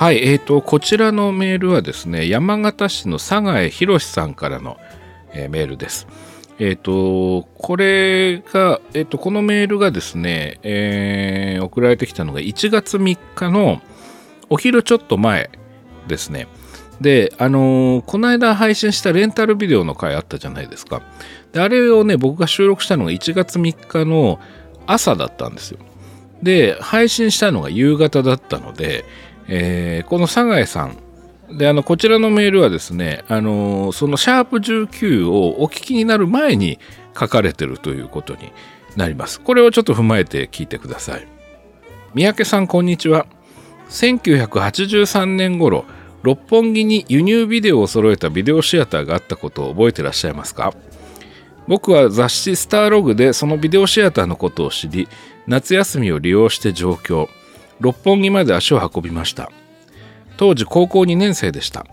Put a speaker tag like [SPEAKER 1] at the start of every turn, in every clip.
[SPEAKER 1] はい、えーと、こちらのメールはですね、山形市の佐賀江博さんからの、えー、メールです。えっ、ー、と、これが、えっ、ー、と、このメールがですね、えー、送られてきたのが1月3日のお昼ちょっと前ですね。で、あのー、この間配信したレンタルビデオの回あったじゃないですか。で、あれをね、僕が収録したのが1月3日の朝だったんですよ。で、配信したのが夕方だったので、えー、この佐賀江さん、で、あの、こちらのメールはですね、あのそのシャープ19をお聞きになる前に書かれてるということになります。これをちょっと踏まえて聞いてください。三宅さん、こんにちは。1983年頃、六本木に輸入ビデオを揃えたビデオシアターがあったことを覚えてらっしゃいますか？僕は雑誌スターログでそのビデオシアターのことを知り、夏休みを利用して上京、六本木まで足を運びました。当時高校2年生でした。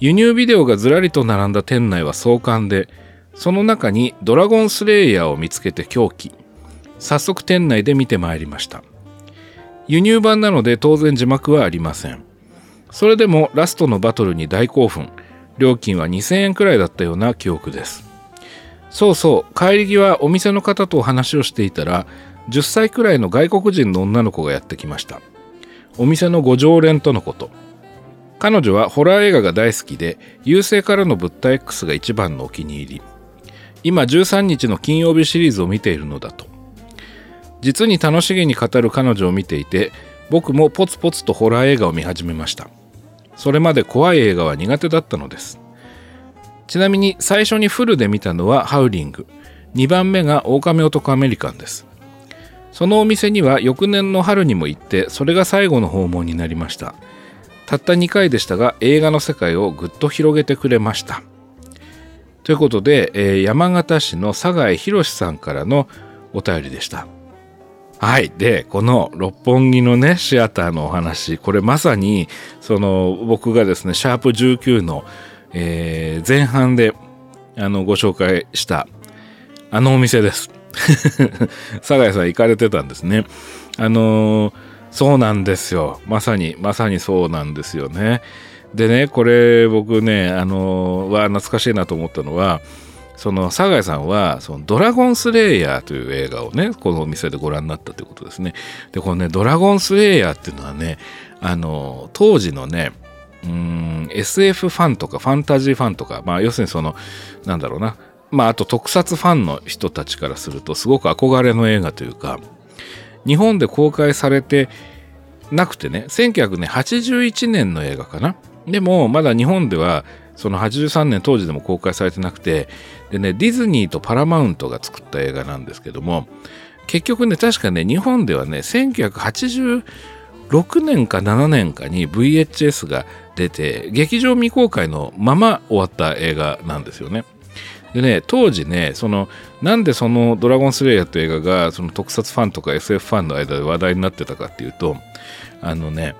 [SPEAKER 1] 輸入ビデオがずらりと並んだ店内は壮観で、その中にドラゴンスレイヤーを見つけて狂気。早速店内で見てまいりました。輸入版なので当然字幕はありません。それでもラストのバトルに大興奮。料金は2000円くらいだったような記憶です。そうそう、帰り際お店の方とお話をしていたら、10歳くらいの外国人の女の子がやってきました。お店のご常連とのこと。彼女はホラー映画が大好きで、優勢からの物体 X が一番のお気に入り。今13日の金曜日シリーズを見ているのだと。実に楽しげに語る彼女を見ていて、僕もポツポツとホラー映画を見始めました。それまで怖い映画は苦手だったのです。ちなみに最初にフルで見たのはハウリング。2番目が狼男アメリカンです。そのお店には翌年の春にも行って、それが最後の訪問になりました。たった2回でしたが、映画の世界をぐっと広げてくれました。ということで、えー、山形市の佐賀井博さんからのお便りでした。はい。で、この六本木のね、シアターのお話、これまさに、その、僕がですね、シャープ19の、えー、前半で、あの、ご紹介した、あのお店です。佐賀さん行かれてたんですね。あのー、そうなんですよ。まさに、まさにそうなんですよね。でね、これ僕ね、あのー、は懐かしいなと思ったのは、その佐賀さんはそのドラゴンスレイヤーという映画をねこのお店でご覧になったということですねでこのねドラゴンスレイヤーっていうのはねあの当時のねうん SF ファンとかファンタジーファンとかまあ要するにそのなんだろうなまああと特撮ファンの人たちからするとすごく憧れの映画というか日本で公開されてなくてね1981年の映画かなでもまだ日本ではその83年当時でも公開されてなくてでねディズニーとパラマウントが作った映画なんですけども結局ね確かね日本ではね1986年か7年かに VHS が出て劇場未公開のまま終わった映画なんですよね。でね当時ねそのなんでその「ドラゴンスレイヤー」という映画がその特撮ファンとか SF ファンの間で話題になってたかっていうとあのね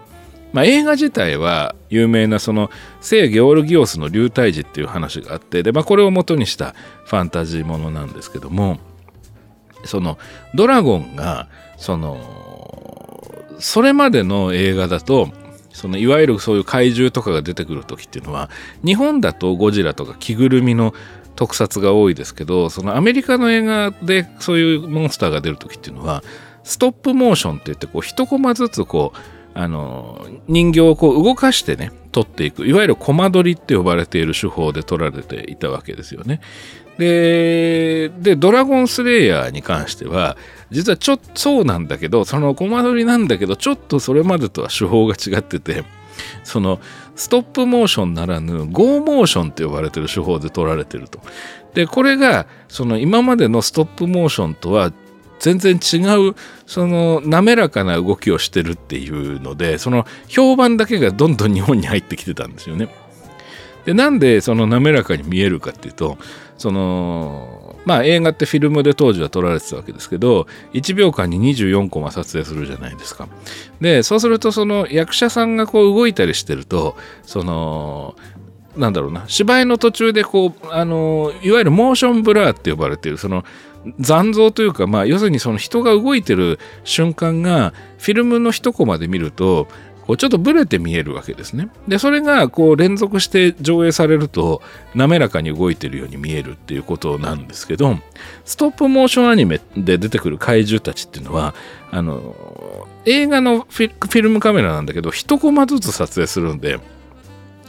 [SPEAKER 1] まあ、映画自体は有名なその聖ゲオルギオスの流体児っていう話があってで、まあ、これを元にしたファンタジーものなんですけどもそのドラゴンがそのそれまでの映画だとそのいわゆるそういう怪獣とかが出てくる時っていうのは日本だとゴジラとか着ぐるみの特撮が多いですけどそのアメリカの映画でそういうモンスターが出る時っていうのはストップモーションって言ってこう一コマずつこうあの人形をこう動かしてね撮っていくいわゆるコマ撮りって呼ばれている手法で撮られていたわけですよね。ででドラゴンスレイヤーに関しては実はちょっとそうなんだけどそのコマ撮りなんだけどちょっとそれまでとは手法が違っててそのストップモーションならぬゴーモーションって呼ばれてる手法で撮られてると。でこれがその今までのストップモーションとは全然違うその滑らかな動きをしてるっていうのでその評判だけがどんどん日本に入ってきてたんですよね。でなんでその滑らかに見えるかっていうとそのまあ映画ってフィルムで当時は撮られてたわけですけど1秒間に24コマ撮影するじゃないですか。でそうするとその役者さんがこう動いたりしてるとそのなんだろうな芝居の途中でこうあのいわゆるモーションブラーって呼ばれているその残像というか、まあ、要するにその人が動いてる瞬間がフィルムの一コマで見るとこうちょっとブレて見えるわけですね。でそれがこう連続して上映されると滑らかに動いてるように見えるっていうことなんですけどストップモーションアニメで出てくる怪獣たちっていうのはあの映画のフィルムカメラなんだけど一コマずつ撮影するんで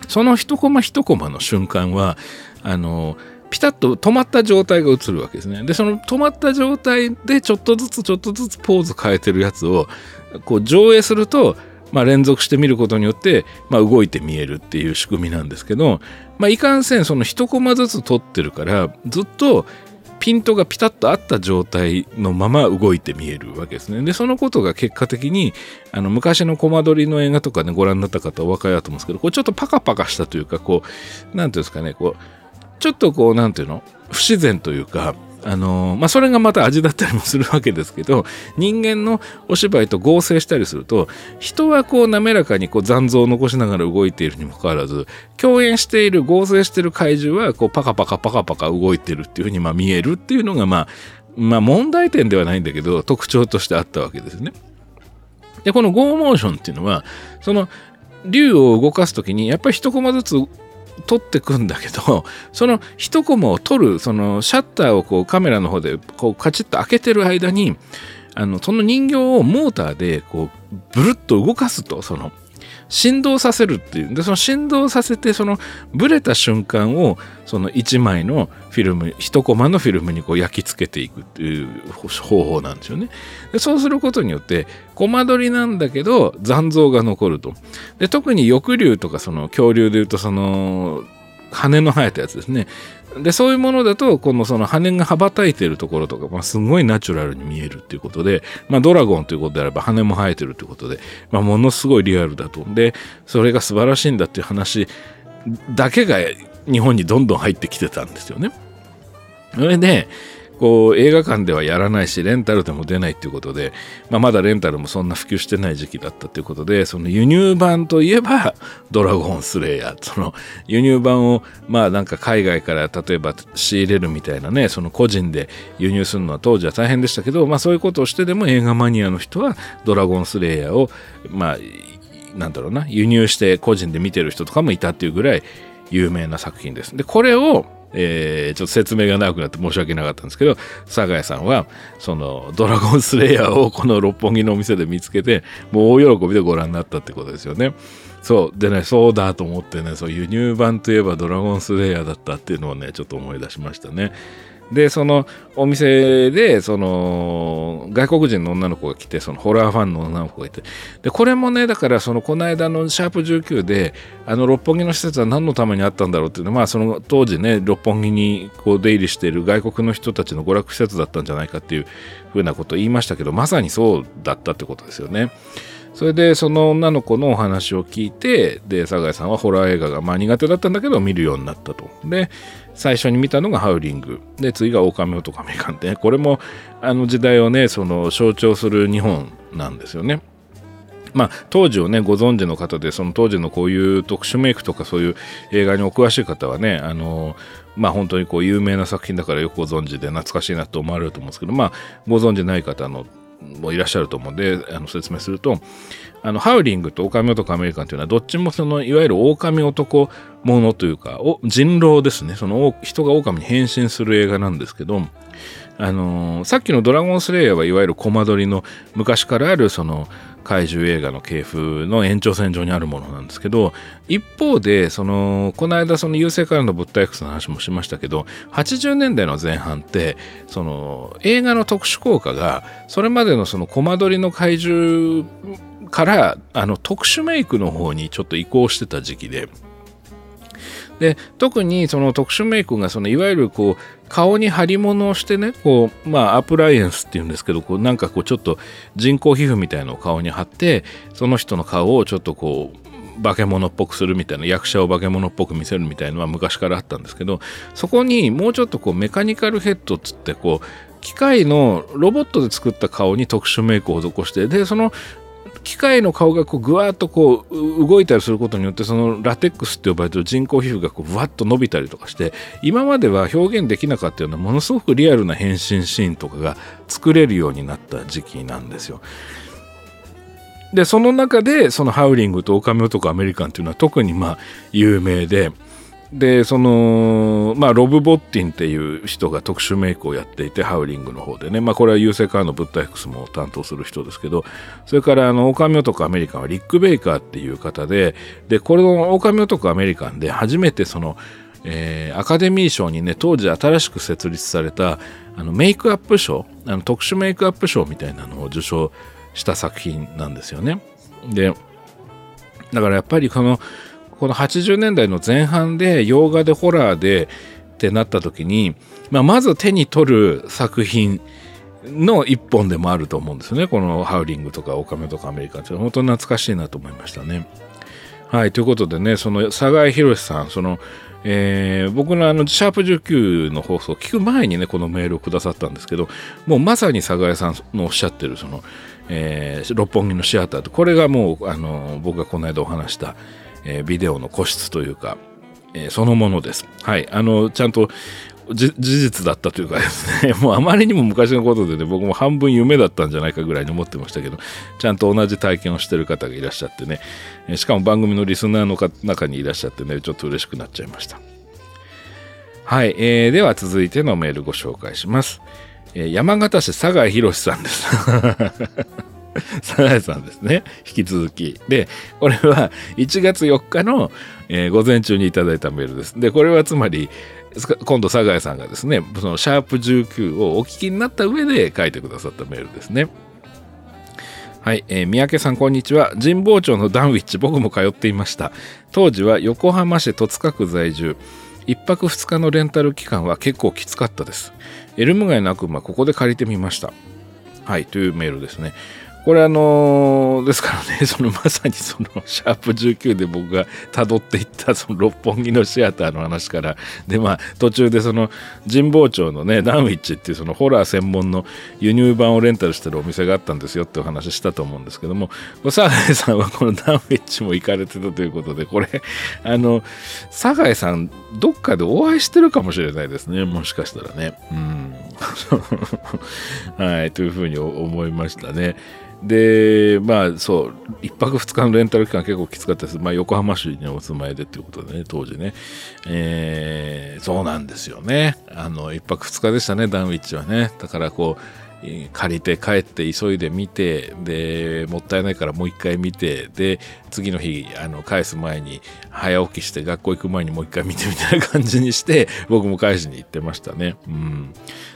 [SPEAKER 1] その一コマ一コマの瞬間はあのピタッと止まった状態が映るわけですね。で、その止まった状態でちょっとずつちょっとずつポーズ変えてるやつをこう上映すると、まあ、連続して見ることによって、まあ、動いて見えるっていう仕組みなんですけど、まあ、いかんせんその一コマずつ撮ってるからずっとピントがピタッと合った状態のまま動いて見えるわけですね。で、そのことが結果的に、あの、昔のコマ撮りの映画とかね、ご覧になった方お分かりだと思うんですけど、こうちょっとパカパカしたというか、こう、なんていうんですかね、こう、ちょっとこう、なんていうの不自然というか、あの、まあ、それがまた味だったりもするわけですけど、人間のお芝居と合成したりすると、人はこう滑らかにこう残像を残しながら動いているにもかかわらず、共演している、合成している怪獣はこうパカパカパカパカ動いてるっていうふうにま見えるっていうのがまあ、まあ問題点ではないんだけど、特徴としてあったわけですね。で、このゴーモーションっていうのは、その、竜を動かすときに、やっぱり一コマずつ撮ってくんだけど その一コマを撮るそのシャッターをこうカメラの方でこうカチッと開けてる間にあのその人形をモーターでこうブルッと動かすとその振動させるっていう。でその振動させてそのブレた瞬間をその1枚のフィルム1コマのフィルムにこう焼き付けていくっていう方法なんですよね。でそうすることによってコマ撮りなんだけど残像が残ると。で特に翼竜とかその恐竜でいうとその羽の生えたやつですねでそういうものだとこのその羽が羽ばたいてるところとか、まあ、すごいナチュラルに見えるっていうことで、まあ、ドラゴンということであれば羽も生えてるということで、まあ、ものすごいリアルだとでそれが素晴らしいんだっていう話だけが日本にどんどん入ってきてたんですよね。それでこう映画館ではやらないしレンタルでも出ないっていうことで、まあ、まだレンタルもそんな普及してない時期だったということでその輸入版といえば「ドラゴンスレイヤー」その輸入版をまあなんか海外から例えば仕入れるみたいなねその個人で輸入するのは当時は大変でしたけど、まあ、そういうことをしてでも映画マニアの人は「ドラゴンスレイヤーを」まあなんだろうな輸入して個人で見てる人とかもいたっていうぐらい有名な作品です。でこれをえー、ちょっと説明が長くなって申し訳なかったんですけど、酒井さんは、その、ドラゴンスレイヤーをこの六本木のお店で見つけて、もう大喜びでご覧になったってことですよね。そう。でね、そうだと思ってね、そう、輸入版といえばドラゴンスレイヤーだったっていうのをね、ちょっと思い出しましたね。でそのお店でその外国人の女の子が来てそのホラーファンの女の子がいてでこれもねだからそのこの間のシャープ19であの六本木の施設は何のためにあったんだろうっていうのは、まあその当時ね六本木にこう出入りしている外国の人たちの娯楽施設だったんじゃないかっていうふうなことを言いましたけどまさにそうだったってことですよね。それでその女の子のお話を聞いてで酒井さんはホラー映画がまあ苦手だったんだけど見るようになったと。で最初に見たのがハウリングで次が狼男メカンでこれもあの時代をねその象徴する日本なんですよね。まあ、当時をねご存知の方でその当時のこういう特殊メイクとかそういう映画にお詳しい方はねあのまあ本当にこう有名な作品だからよくご存知で懐かしいなと思われると思うんですけどまあご存知ない方のもいらっしゃると思うんであの説明するとあのハウリングと狼男アメリカンというのはどっちもそのいわゆる狼男ものというか人狼ですね。その人が狼に変身する映画なんですけどあのー、さっきの「ドラゴンスレイヤー」はいわゆるコマ撮りの昔からあるその怪獣映画の系譜の延長線上にあるものなんですけど一方でそのこの間その優勢からの物体 X の話もしましたけど80年代の前半ってその映画の特殊効果がそれまでのそのコマ撮りの怪獣からあの特殊メイクの方にちょっと移行してた時期でで特にその特殊メイクがそのいわゆるこう顔に貼り物をしてねこうまあアプライエンスっていうんですけどこうなんかこうちょっと人工皮膚みたいのを顔に貼ってその人の顔をちょっとこう化け物っぽくするみたいな役者を化け物っぽく見せるみたいなのは昔からあったんですけどそこにもうちょっとこうメカニカルヘッドっつってこう機械のロボットで作った顔に特殊メイクを施してでその機械の顔がこうぐわっとこう動いたりすることによってそのラテックスって呼ばれてる人工皮膚がこうぶわっと伸びたりとかして今までは表現できなかったようなものすごくリアルな変身シーンとかが作れるようになった時期なんですよ。でその中でそのハウリングとオカメ男アメリカンっていうのは特にまあ有名ででそのまあロブ・ボッティンっていう人が特殊メイクをやっていてハウリングの方でねまあこれは優勢からの物体 X も担当する人ですけどそれからあのオカミ男アメリカンはリック・ベイカーっていう方ででこれのオカミ男アメリカンで初めてそのえー、アカデミー賞にね当時新しく設立されたあのメイクアップ賞あの特殊メイクアップ賞みたいなのを受賞した作品なんですよね。でだからやっぱりこのこの80年代の前半で洋画でホラーでってなった時に、まあ、まず手に取る作品の一本でもあると思うんですよねこの「ハウリング」とか「オカメ」とか「アメリカン」って本当に懐かしいなと思いましたね。はいということでねその佐賀井宏さんそのえー、僕のあの、シャープ19の放送を聞く前にね、このメールをくださったんですけど、もうまさに佐賀屋さんのおっしゃってる、その、えー、六本木のシアターと、これがもう、あの、僕がこの間お話した、えー、ビデオの個室というか、えー、そのものです。はい。あの、ちゃんと、事実だったというかですね、もうあまりにも昔のことでね、僕も半分夢だったんじゃないかぐらいに思ってましたけど、ちゃんと同じ体験をしてる方がいらっしゃってね、しかも番組のリスナーの中にいらっしゃってね、ちょっと嬉しくなっちゃいました。はい、えー、では続いてのメールご紹介します。えー、山形市佐賀博さんです。佐賀さんですね。引き続き。で、これは1月4日の、えー、午前中にいただいたメールです。で、これはつまり、今度、佐賀さんがですね、そのシャープ19をお聞きになった上で書いてくださったメールですね。はい、えー、三宅さん、こんにちは。神保町のダンウィッチ、僕も通っていました。当時は横浜市戸塚区在住。1泊2日のレンタル期間は結構きつかったです。エルム街の悪魔、ここで借りてみました。はい、というメールですね。これあの、ですからね、そのまさにそのシャープ19で僕が辿っていった その六本木のシアターの話から、でまあ途中でその神保町のね、ダンウィッチっていうそのホラー専門の輸入版をレンタルしてるお店があったんですよってお話したと思うんですけども、サガエさんはこのダンウィッチも行かれてたということで、これ、あの、サガエさんどっかでお会いしてるかもしれないですね、もしかしたらね。うん。はい、というふうに思いましたね。で、まあそう、1泊2日のレンタル期間結構きつかったです。まあ横浜市にお住まいでっていうことでね、当時ね。えー、そうなんですよね。あの、1泊2日でしたね、ダンウィッチはね。だからこう、借りて帰って急いで見てでもったいないからもう一回見てで次の日あの返す前に早起きして学校行く前にもう一回見てみたいな感じにして僕も返しに行ってましたねうん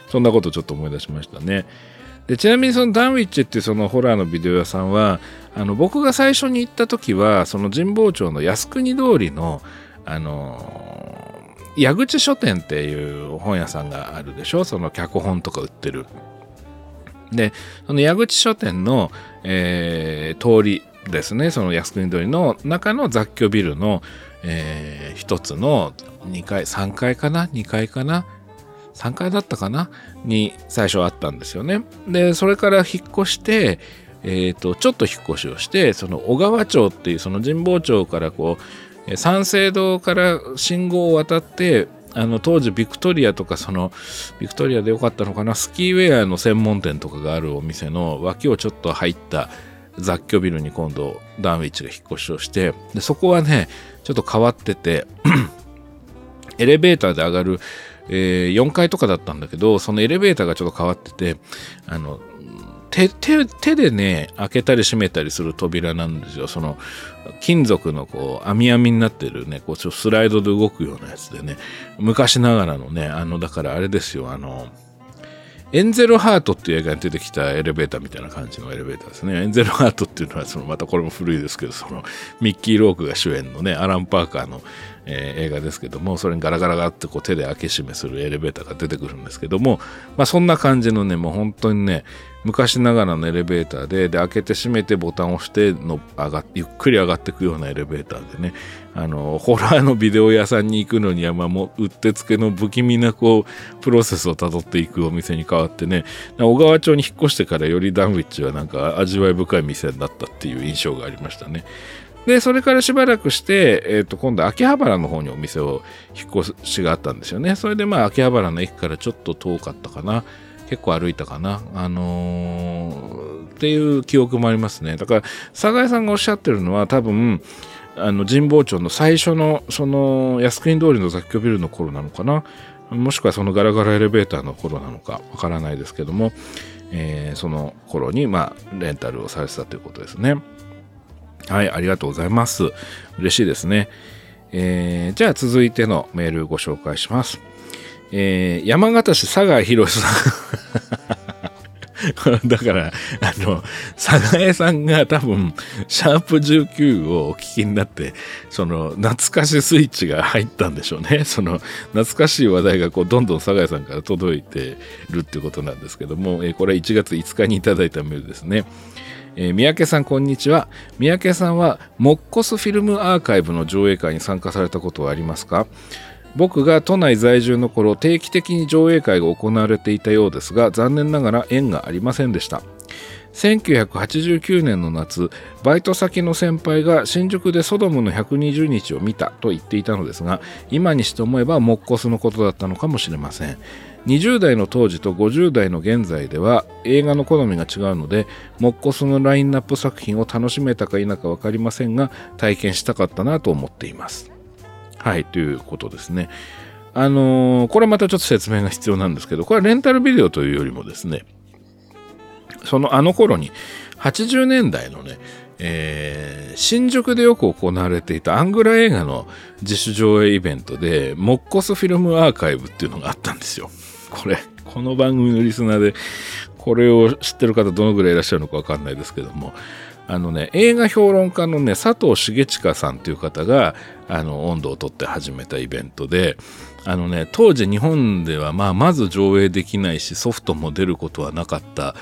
[SPEAKER 1] そんなことちょっと思い出しましたねでちなみにそのダンウィッチっていうそのホラーのビデオ屋さんはあの僕が最初に行った時はその神保町の靖国通りのあの矢口書店っていう本屋さんがあるでしょ？その脚本とか売ってる。でその矢口書店の、えー、通りですね。その靖国通りの中の雑居ビルの、えー、一つの2階3階かな？2階かな？3階だったかな？に最初あったんですよね。で、それから引っ越して、えっ、ー、と、ちょっと引っ越しをして、その小川町っていうその神保町からこう、三省堂から信号を渡って、あの当時ビクトリアとかそのビクトリアでよかったのかな？スキーウェアの専門店とかがあるお店の脇をちょっと入った雑居ビルに今度ダンウィッチが引っ越しをしてでそこはねちょっと変わってて エレベーターで上がるえー、4階とかだったんだけど、そのエレベーターがちょっと変わってて、あの、手手手でね、開けたり閉めたりする扉なんですよ。その、金属のこう、網網になってるね、こう、ちょスライドで動くようなやつでね、昔ながらのね、あの、だからあれですよ、あの、エンゼルハートっていう映画に出てきたエレベーターみたいな感じのエレベーターですね。エンゼルハートっていうのは、そのまたこれも古いですけど、そのミッキー・ロークが主演のね、アラン・パーカーのえー、映画ですけどもそれにガラガラガラってこう手で開け閉めするエレベーターが出てくるんですけども、まあ、そんな感じのねもう本当にね昔ながらのエレベーターでで開けて閉めてボタンを押しての上がゆっくり上がっていくようなエレベーターでねあのホラーのビデオ屋さんに行くのには、まあ、もううってつけの不気味なこうプロセスをたどっていくお店に変わってね小川町に引っ越してからよりダンウィッチはなんか味わい深い店だったっていう印象がありましたね。で、それからしばらくして、えっ、ー、と、今度秋葉原の方にお店を引っ越しがあったんですよね。それでまあ秋葉原の駅からちょっと遠かったかな。結構歩いたかな。あのー、っていう記憶もありますね。だから、佐賀さんがおっしゃってるのは多分、あの神保町の最初のその靖国通りの雑居ビルの頃なのかなもしくはそのガラガラエレベーターの頃なのかわからないですけども、えー、その頃にまあレンタルをされてたということですねはいありがとうございます嬉しいですね、えー、じゃあ続いてのメールご紹介します、えー、山形市佐賀博さん だから、あの、佐賀江さんが多分、シャープ19をお聞きになって、その、懐かしスイッチが入ったんでしょうね。その、懐かしい話題がこう、どんどん佐賀江さんから届いてるってことなんですけども、えー、これは1月5日にいただいたメールですね。えー、三宅さんこんにちは。三宅さんはモッコスフィルムアーカイブの上映会に参加されたことはありますか？僕が都内在住の頃定期的に上映会が行われていたようですが残念ながら縁がありませんでした。1989年の夏バイト先の先輩が新宿でソドムの120日を見たと言っていたのですが今にして思えばモッコスのことだったのかもしれません。20代の当時と50代の現在では映画の好みが違うのでモッコスのラインナップ作品を楽しめたか否か分かりませんが体験したかったなと思っていますはい、ということですね。あのー、これまたちょっと説明が必要なんですけど、これはレンタルビデオというよりもですね、そのあの頃に80年代のね、えー、新宿でよく行われていたアングラ映画の自主上映イベントで、モッコスフィルムアーカイブっていうのがあったんですよ。これ、この番組のリスナーで、これを知ってる方どのぐらいいらっしゃるのかわかんないですけども、あのね、映画評論家のね、佐藤重親さんという方が、あの、温度をとって始めたイベントで、あのね、当時日本では、まあ、まず上映できないし、ソフトも出ることはなかった、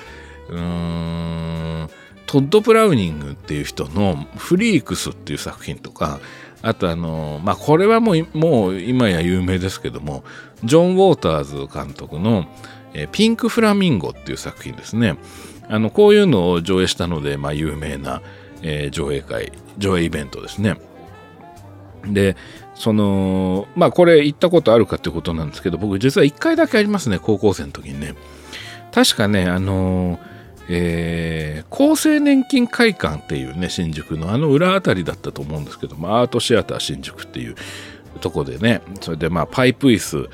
[SPEAKER 1] うーん、トッド・ブラウニングっていう人のフリークスっていう作品とか、あとあの、まあ、これはもう、もう今や有名ですけども、ジョン・ウォーターズ監督の、えピンク・フラミンゴっていう作品ですね。あのこういうのを上映したので、まあ、有名な、えー、上映会上映イベントですね。でそのまあこれ行ったことあるかってことなんですけど僕実は1回だけありますね高校生の時にね。確かねあのえー、厚生年金会館っていうね新宿のあの裏あたりだったと思うんですけどもアートシアター新宿っていうとこでねそれでまあパイプ椅子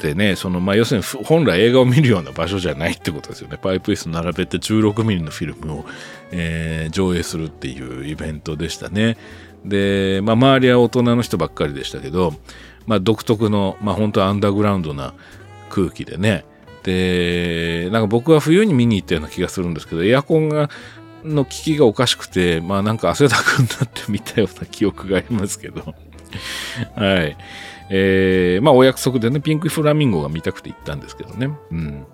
[SPEAKER 1] でね、そのまあ、要するに本来映画を見るような場所じゃないってことですよね。パイプ椅子並べて 16mm のフィルムを、えー、上映するっていうイベントでしたね。で、まあ、周りは大人の人ばっかりでしたけど、まあ、独特の、まあ、本当アンダーグラウンドな空気でね。で、なんか僕は冬に見に行ったような気がするんですけど、エアコンがの効きがおかしくて、まあなんか汗だくになって見たような記憶がありますけど。はい。えー、まあお約束でね、ピンクフラミンゴが見たくて行ったんですけどね。うん。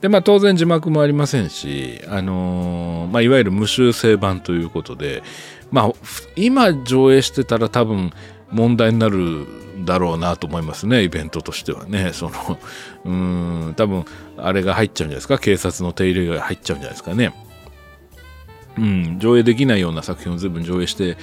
[SPEAKER 1] で、まあ当然字幕もありませんし、あのー、まあいわゆる無修正版ということで、まあ今上映してたら多分問題になるだろうなと思いますね、イベントとしてはね。その、うん、多分あれが入っちゃうんじゃないですか、警察の手入れが入っちゃうんじゃないですかね。うん、上映できないような作品を随分上映して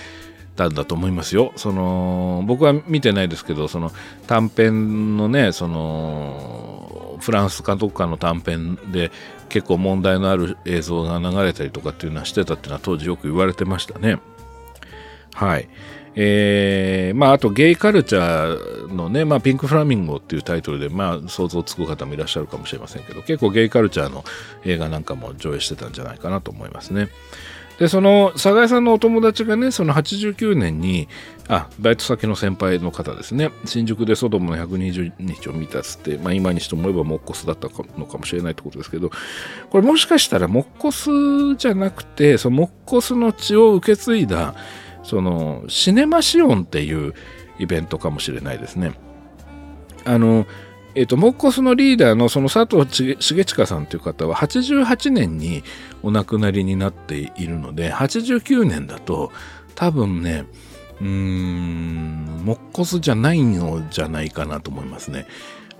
[SPEAKER 1] たんだと思いますよ。その僕は見てないですけどその短編のねそのフランス監督官の短編で結構問題のある映像が流れたりとかっていうのはしてたっていうのは当時よく言われてましたね。はい。えー、まあ、あとゲイカルチャーのね、まあ、ピンクフラミンゴっていうタイトルで、まあ、想像つく方もいらっしゃるかもしれませんけど、結構ゲイカルチャーの映画なんかも上映してたんじゃないかなと思いますね。で、その、佐賀さんのお友達がね、その89年に、あ、バイト先の先輩の方ですね、新宿でソドムの120日を見たっつって、まあ今にして思えばモッコスだったのかもしれないってことですけど、これもしかしたらモッコスじゃなくて、そのモッコスの血を受け継いだ、その、シネマシオンっていうイベントかもしれないですね。あの、えっ、と、モッコスのリーダーのその佐藤重親さんという方は88年にお亡くなりになっているので、89年だと多分ね、うーん、モッコスじゃないのじゃないかなと思いますね。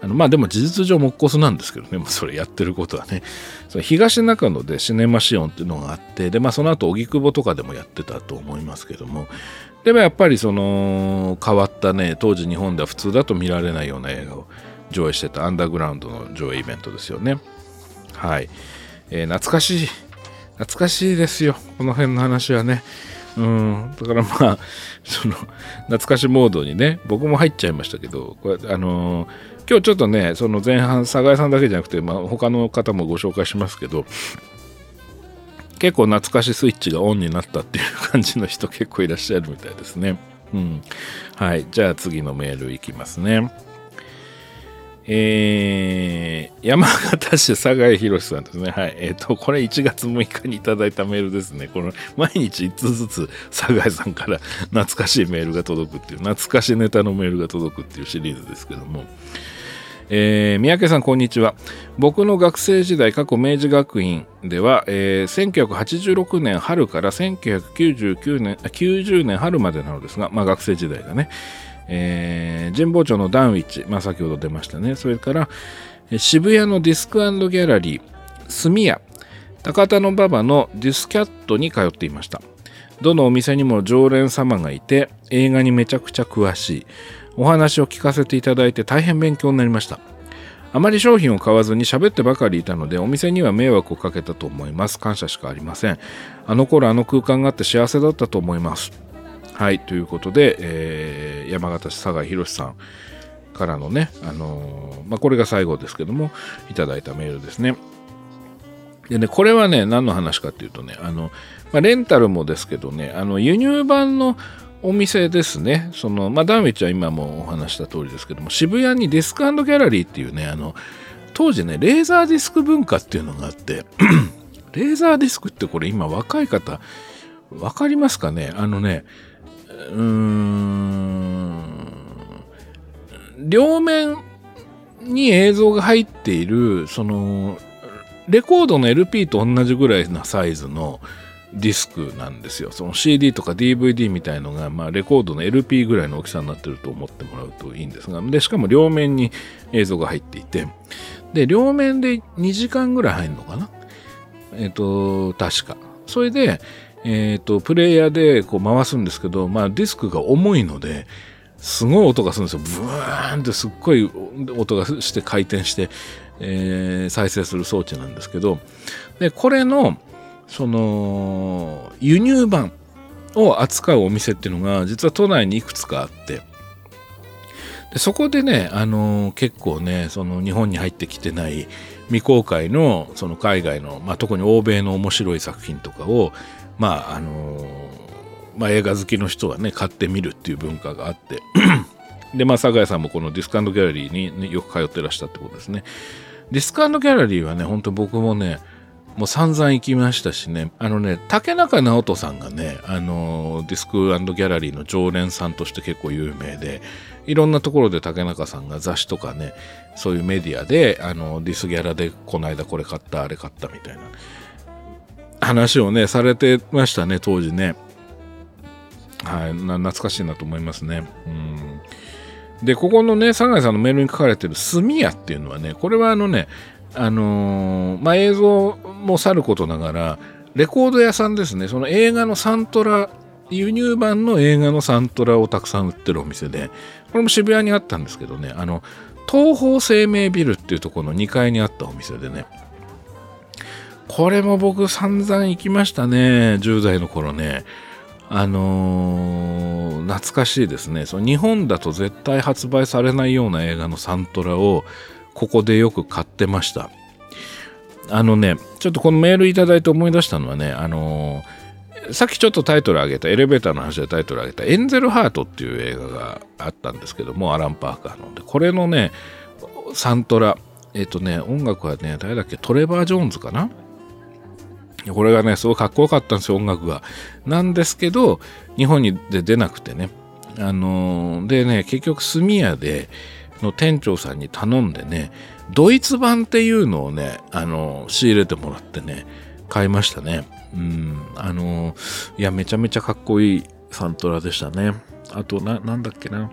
[SPEAKER 1] あのまあでも事実上モッコスなんですけどね、もうそれやってることはね。その東中野でシネマシオンっていうのがあって、で、まあその後荻窪とかでもやってたと思いますけども、でもやっぱりその変わったね、当時日本では普通だと見られないような映画を上映してたアンダーグラウンドの上映イベントですよね。はい。えー、懐かしい。懐かしいですよ。この辺の話はね。うん。だからまあ、その、懐かしモードにね、僕も入っちゃいましたけど、これ、あのー、今日ちょっとね、その前半、佐賀さんだけじゃなくて、まあ、他の方もご紹介しますけど、結構懐かしスイッチがオンになったっていう感じの人結構いらっしゃるみたいですね。うん。はい。じゃあ次のメールいきますね。えー、山形市酒井宏さんですね。はい。えっ、ー、と、これ1月6日にいただいたメールですね。この毎日1通ずつ酒井さんから 懐かしいメールが届くっていう、懐かしネタのメールが届くっていうシリーズですけども。えー、三宅さんこんにちは。僕の学生時代過去明治学院では、えー、1986年春から1999年90年春までなのですが、まあ、学生時代だね、えー、神保町のダンウィッチ、まあ、先ほど出ましたね。それから渋谷のディスクギャラリー住屋。高田馬場のディスキャットに通っていました。どのお店にも常連様がいて映画にめちゃくちゃ詳しい。お話を聞かせていただいて大変勉強になりました。あまり商品を買わずに喋ってばかりいたのでお店には迷惑をかけたと思います。感謝しかありません。あの頃あの空間があって幸せだったと思います。はいということで、えー、山形市佐賀博さんからのね、あのー、まあ、これが最後ですけどもいただいたメールですね。でねこれはね何の話かっていうとねあの、まあ、レンタルもですけどねあの輸入版のお店ですね。その、まあ、ダンウィッチは今もお話した通りですけども、渋谷にディスクギャラリーっていうね、あの、当時ね、レーザーディスク文化っていうのがあって、レーザーディスクってこれ今若い方、わかりますかね？あのね、うーん、両面に映像が入っている、その、レコードの LP と同じぐらいなサイズの、ディスクなんですよ。その CD とか DVD みたいのが、まあ、レコードの LP ぐらいの大きさになってると思ってもらうといいんですが、で、しかも両面に映像が入っていて、で、両面で2時間ぐらい入るのかな？えっ、ー、と、確か。それで、えっ、ー、と、プレイヤーでこう回すんですけど、まあ、ディスクが重いので、すごい音がするんですよ。ブーンってすっごい音がして回転して、えー、再生する装置なんですけど、で、これの、その輸入版を扱うお店っていうのが実は都内にいくつかあってでそこでね、あのー、結構ねその日本に入ってきてない未公開のその海外の、まあ、特に欧米の面白い作品とかをまああのー、まあ、映画好きの人はね買ってみるっていう文化があって でまあ酒井さんもこのディスカウンドギャラリーに、ね、よく通ってらしたってことですね。ディスカウンドギャラリーはね本当僕もねもう散々行きましたしね、あのね、竹中直人さんがね、あの、ディスクギャラリーの常連さんとして結構有名で、いろんなところで竹中さんが雑誌とかね、そういうメディアで、あの、ディスギャラでこの間これ買った、あれ買ったみたいな話をね、されてましたね、当時ね。はい、懐かしいなと思いますね。うんで、ここのね、酒井さんのメールに書かれてる炭屋っていうのはね、これはあのね、あのー、まあ、映像もさることながら、レコード屋さんですね、その映画のサントラ、輸入版の映画のサントラをたくさん売ってるお店で、これも渋谷にあったんですけどね、あの、東方生命ビルっていうところの2階にあったお店でね、これも僕散々行きましたね、10代の頃ね。あのー、懐かしいですね。その日本だと絶対発売されないような映画のサントラをここでよく買ってました。あのね、ちょっとこのメールいただいて思い出したのはね、あのー、さっきちょっとタイトル上げた、エレベーターの話でタイトル上げた、エンゼルハートっていう映画があったんですけども、アラン・パーカーの。で、これのね、サントラ、えっ、ー、とね、音楽はね、誰だっけ、トレバー・ジョーンズかな？これがね、すごいかっこよかったんですよ、音楽が。なんですけど、日本にで出なくてね。あのー、でね、結局、炭屋で、の店長さんに頼んでね、ドイツ版っていうのをね、あの、仕入れてもらってね、買いましたね。うん、あの、いや、めちゃめちゃかっこいいサントラでしたね。あと、な、なんだっけな。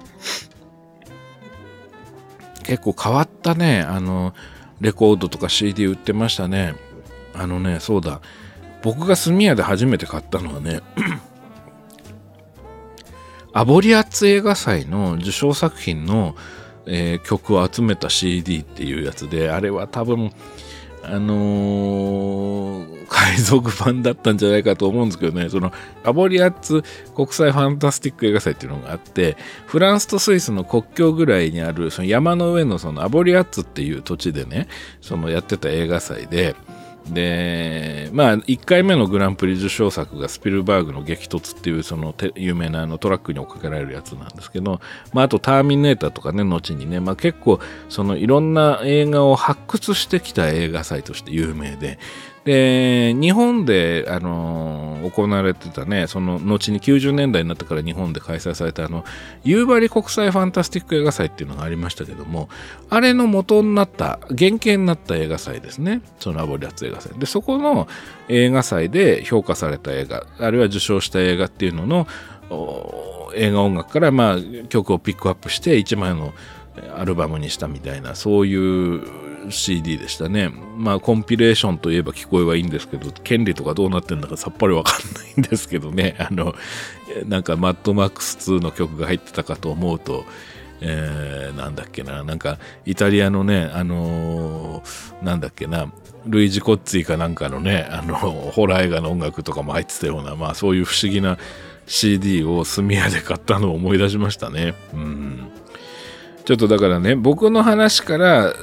[SPEAKER 1] 結構変わったね、あの、レコードとか CD 売ってましたね。あのね、そうだ。僕が炭屋で初めて買ったのはね、アボリアッツ映画祭の受賞作品のえー、曲を集めた CD っていうやつで、あれは多分、あのー、海賊版だったんじゃないかと思うんですけどね、その、アボリアッツ国際ファンタスティック映画祭っていうのがあって、フランスとスイスの国境ぐらいにある、その山の上のそのアボリアッツっていう土地でね、そのやってた映画祭で、で、まあ、1回目のグランプリ受賞作がスピルバーグの激突っていうその有名なあのトラックに追っかけられるやつなんですけど、まあ、あとターミネーターとかね、後にね、まあ、結構そのいろんな映画を発掘してきた映画祭として有名で、で、日本で、あのー、行われてたね、その後に90年代になってから日本で開催されたあの、夕張国際ファンタスティック映画祭っていうのがありましたけども、あれの元になった、原型になった映画祭ですね。そのアボリアツ映画祭。で、そこの映画祭で評価された映画、あるいは受賞した映画っていうのの、映画音楽からまあ曲をピックアップして1枚のアルバムにしたみたいな、そういう CD でしたね。まあ、コンピレーションといえば聞こえはいいんですけど、権利とかどうなってんだかさっぱりわかんないんですけどね。あの、なんか、マッドマックス2の曲が入ってたかと思うと、えー、なんだっけな、なんか、イタリアのね、あのー、なんだっけな、ルイジ・コッツィかなんかのね、あの、ホラー映画の音楽とかも入ってたような、まあ、そういう不思議な CD をスミヤで買ったのを思い出しましたね。うん。ちょっとだからね、僕の話から、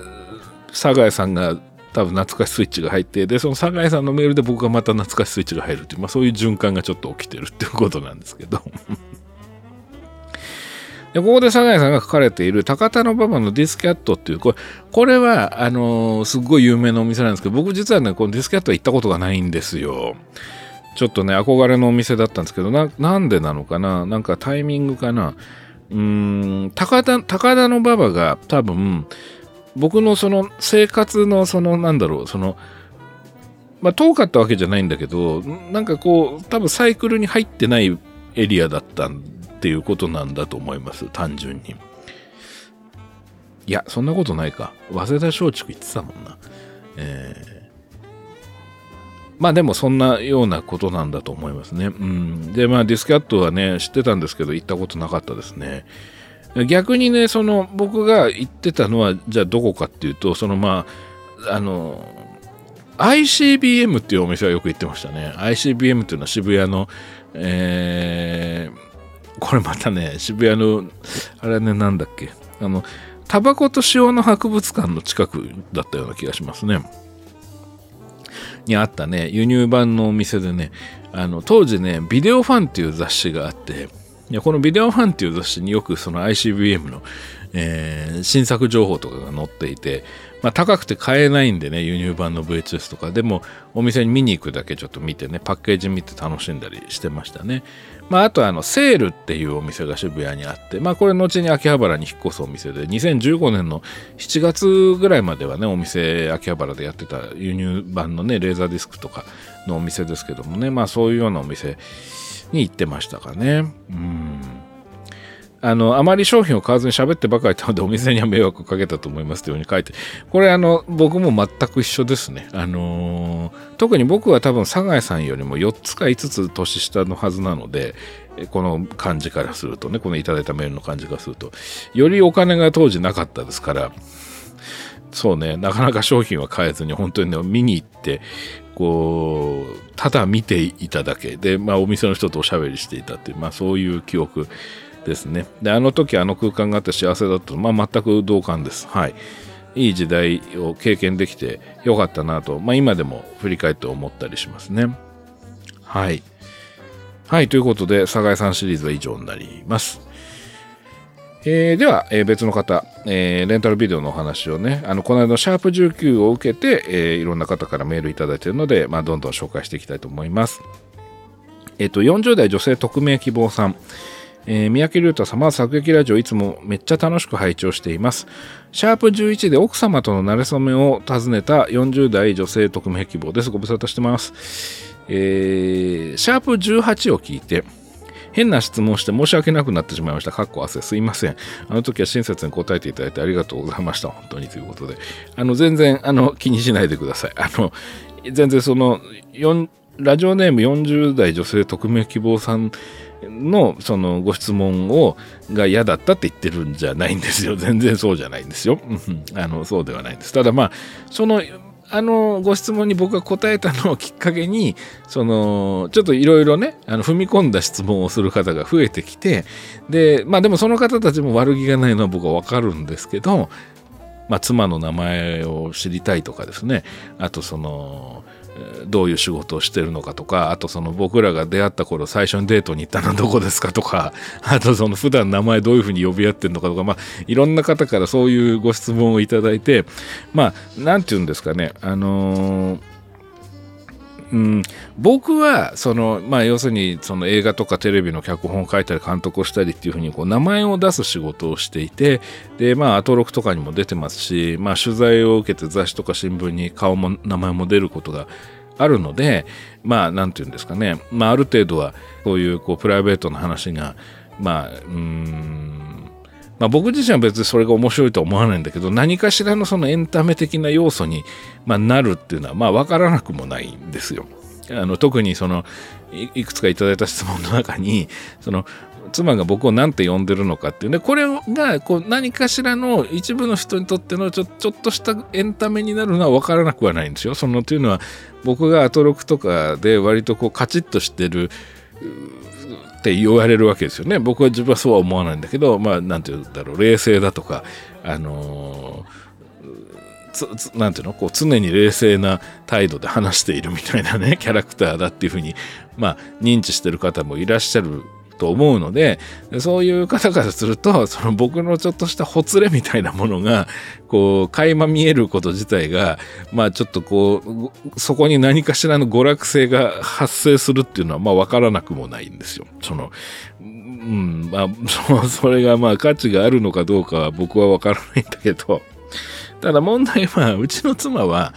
[SPEAKER 1] 酒井さんが多分懐かしスイッチが入ってでその酒井さんのメールで僕がまた懐かしスイッチが入るっていう、まあ、そういう循環がちょっと起きてるっていうことなんですけど。でここで酒井さんが書かれている高田馬場のディスキャットっていうこれこれはあのー、すっごい有名なお店なんですけど僕実はねこのディスキャットは行ったことがないんですよ。ちょっとね憧れのお店だったんですけどなんでなのかななんかタイミングかな。うーん高田高田馬場が多分僕のその生活のそのなんだろうそのまあ遠かったわけじゃないんだけどなんかこう多分サイクルに入ってないエリアだったっていうことなんだと思います単純にいやそんなことないか早稲田松竹行ってたもんなえー、まあでもそんなようなことなんだと思いますね。うん。で、まあディスキャットはね、知ってたんですけど、行ったことなかったですね。逆にね、その僕が言ってたのは、じゃあどこかっていうと、そのまあ、あの、ICBM っていうお店はよく行ってましたね。ICBM っていうのは渋谷の、えー、これまたね、渋谷の、あれね、なんだっけ、あの、タバコと塩の博物館の近くだったような気がしますね。にあったね、輸入版のお店でね、あの、当時ね、ビデオファンっていう雑誌があって、いやこのビデオファンっていう雑誌によくその ICBM の、えー、新作情報とかが載っていて、まあ、高くて買えないんでね、輸入版の VHS とか、でもお店に見に行くだけちょっと見てね、パッケージ見て楽しんだりしてましたね。まあ、あとあの、セールっていうお店が渋谷にあって、まあ、これ後に秋葉原に引っ越すお店で、2015年の7月ぐらいまではね、お店、秋葉原でやってた輸入版のね、レーザーディスクとかのお店ですけどもね、まあ、そういうようなお店、に行ってましたかね。うん。あの、あまり商品を買わずに喋ってばかりいたのでお店には迷惑をかけたと思いますというように書いて、これあの、僕も全く一緒ですね。あのー、特に僕は多分、佐賀さんよりも4つか5つ年下のはずなので、この感じからするとね、このいただいたメールの感じからすると、よりお金が当時なかったですから、そうね、なかなか商品は買えずに、本当にね、見に行って、こう、ただ見ていただけで、まあ、お店の人とおしゃべりしていたっていう、まあ、そういう記憶ですね。で、あの時あの空間があって幸せだったまあ、全く同感です。はい。いい時代を経験できてよかったなと、まあ、今でも振り返って思ったりしますね。はい。はい、ということで、サガイさんシリーズは以上になります。えー、では、えー、別の方、えー、レンタルビデオのお話をね、あの、この間のシャープ19を受けて、えー、いろんな方からメールいただいているので、まあ、どんどん紹介していきたいと思います。えっ、と、40代女性匿名希望さん。えー、三宅龍太様、作劇ラジオいつもめっちゃ楽しく拝聴しています。シャープ11で奥様との馴れ初めを尋ねた40代女性匿名希望です。ご無沙汰してます。えー、シャープ18を聞いて、変な質問して申し訳なくなってしまいました。かっこ汗。すいません。あの時は親切に答えていただいてありがとうございました。本当にということで。あの、全然、あの、気にしないでください。あの、全然その、ラジオネーム40代女性匿名希望さんのそのご質問をが嫌だったって言ってるんじゃないんですよ。全然そうじゃないんですよ。あのそうではないんです。ただまあ、そのあのご質問に僕が答えたのをきっかけにそのちょっといろいろねあの踏み込んだ質問をする方が増えてきてでまあでもその方たちも悪気がないのは僕は分かるんですけど、まあ、妻の名前を知りたいとかですね。あとそのどういう仕事をしてるのかとかあとその僕らが出会った頃最初にデートに行ったのはどこですかとか あとその普段名前どういうふうに呼び合ってるのかとかまあいろんな方からそういうご質問をいただいてまあ何て言うんですかねあのーうん、僕はその、まあ、要するにその映画とかテレビの脚本を書いたり監督をしたりっていうふうにこう名前を出す仕事をしていてで、まあ、アトロクとかにも出てますし、まあ、取材を受けて雑誌とか新聞に顔も名前も出ることがあるのでまあ何て言うんですかね、まあ、ある程度はこういうこうプライベートな話がまあうんまあ、僕自身は別にそれが面白いとは思わないんだけど何かしらのそのエンタメ的な要素に、まあ、なるっていうのはまあ分からなくもないんですよ。あの特にそのいくつかいただいた質問の中にその妻が僕を何て呼んでるのかっていうねこれがこう何かしらの一部の人にとってのちょちょっとしたエンタメになるのは分からなくはないんですよ。そのというのは僕がアトロクとかで割とこうカチッとしてるって言われるわけですよね。僕は自分はそうは思わないんだけど、まあ、なんて言うんだろう、冷静だとか、あのー、なんていうの？こう常に冷静な態度で話しているみたいなね、キャラクターだっていうふうに、まあ、認知してる方もいらっしゃると思うのでそういう方からするとその僕のちょっとしたほつれみたいなものがこう垣間見えること自体がまあちょっとこうそこに何かしらの娯楽性が発生するっていうのはまあ分からなくもないんですよ。そのうんまあ それがまあ価値があるのかどうかは僕は分からないんだけどただ問題はうちの妻は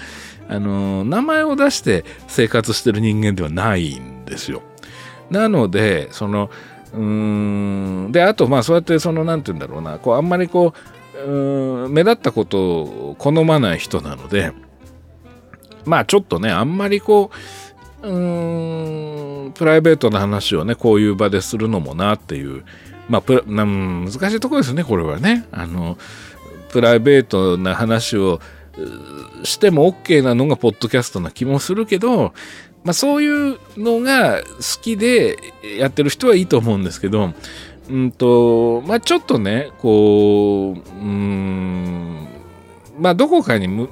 [SPEAKER 1] あの名前を出して生活してる人間ではないんですよ。なのでそのうん。であとまあそうやってその何て言うんだろうな。こうあんまりこううん目立ったことを好まない人なのでまあちょっとねあんまりこううんプライベートな話をねこういう場でするのもなっていう。まあプラ難しいところですねこれはね。あのプライベートな話をしても OK なのがポッドキャストな気もするけどまあ、そういうのが好きでやってる人はいいと思うんですけど、うんと、まあ、ちょっとね、こう、うん、まあ、どこかにむ、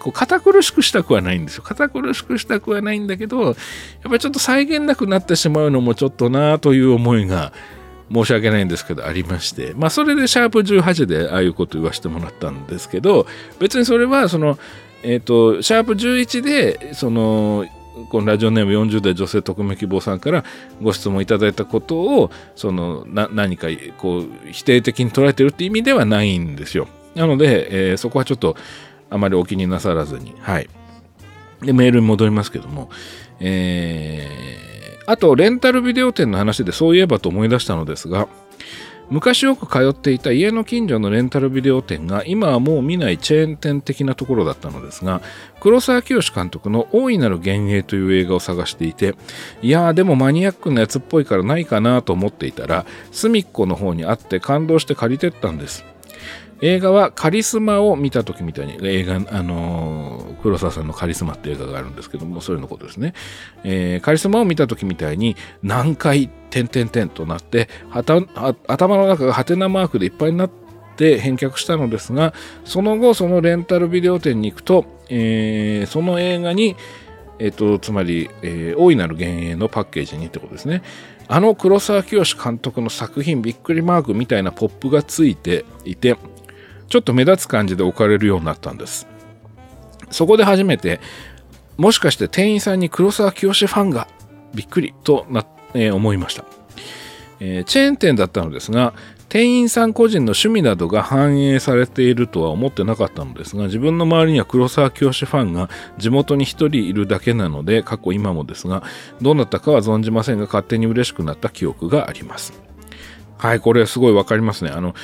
[SPEAKER 1] こう堅苦しくしたくはないんですよ。堅苦しくしたくはないんだけど、やっぱりちょっと際限なくなってしまうのもちょっとなという思いが、申し訳ないんですけど、ありまして、まあ、それでシャープ18でああいうこと言わせてもらったんですけど、別にそれは、その、えっ、ー、と、シャープ11で、その、このラジオネーム40代女性特命希望さんからご質問いただいたことをそのな何かこう否定的に捉えてるって意味ではないんですよ。なので、えー、そこはちょっとあまりお気になさらずに。はい。で、メールに戻りますけども、えー、あと、レンタルビデオ店の話でそういえばと思い出したのですが、昔よく通っていた家の近所のレンタルビデオ店が今はもう見ないチェーン店的なところだったのですが黒沢清監督の「大いなる幻影」という映画を探していていやーでもマニアックなやつっぽいからないかなと思っていたら隅っこの方にあって感動して借りてったんです。映画はカリスマを見た時みたいに映画、あのー、黒沢さんのカリスマって映画があるんですけども、そういうのことですね。えー、カリスマを見た時みたいに何回、点々点となって、頭の中がハテナマークでいっぱいになって返却したのですが、その後、そのレンタルビデオ店に行くと、えー、その映画に、えっ、と、つまり、えー、大いなる幻影のパッケージにってことですね。あの黒沢清監督の作品びっくりマークみたいなポップがついていて、ちょっと目立つ感じで置かれるようになったんです。そこで初めて、もしかして店員さんに黒沢清ファンがびっくりとな、えー、思いました、えー、チェーン店だったのですが、店員さん個人の趣味などが反映されているとは思ってなかったのですが、自分の周りには黒沢清ファンが地元に一人いるだけなので、過去今もですが、どうなったかは存じませんが、勝手に嬉しくなった記憶があります。はい、これすごいわかりますね。あの、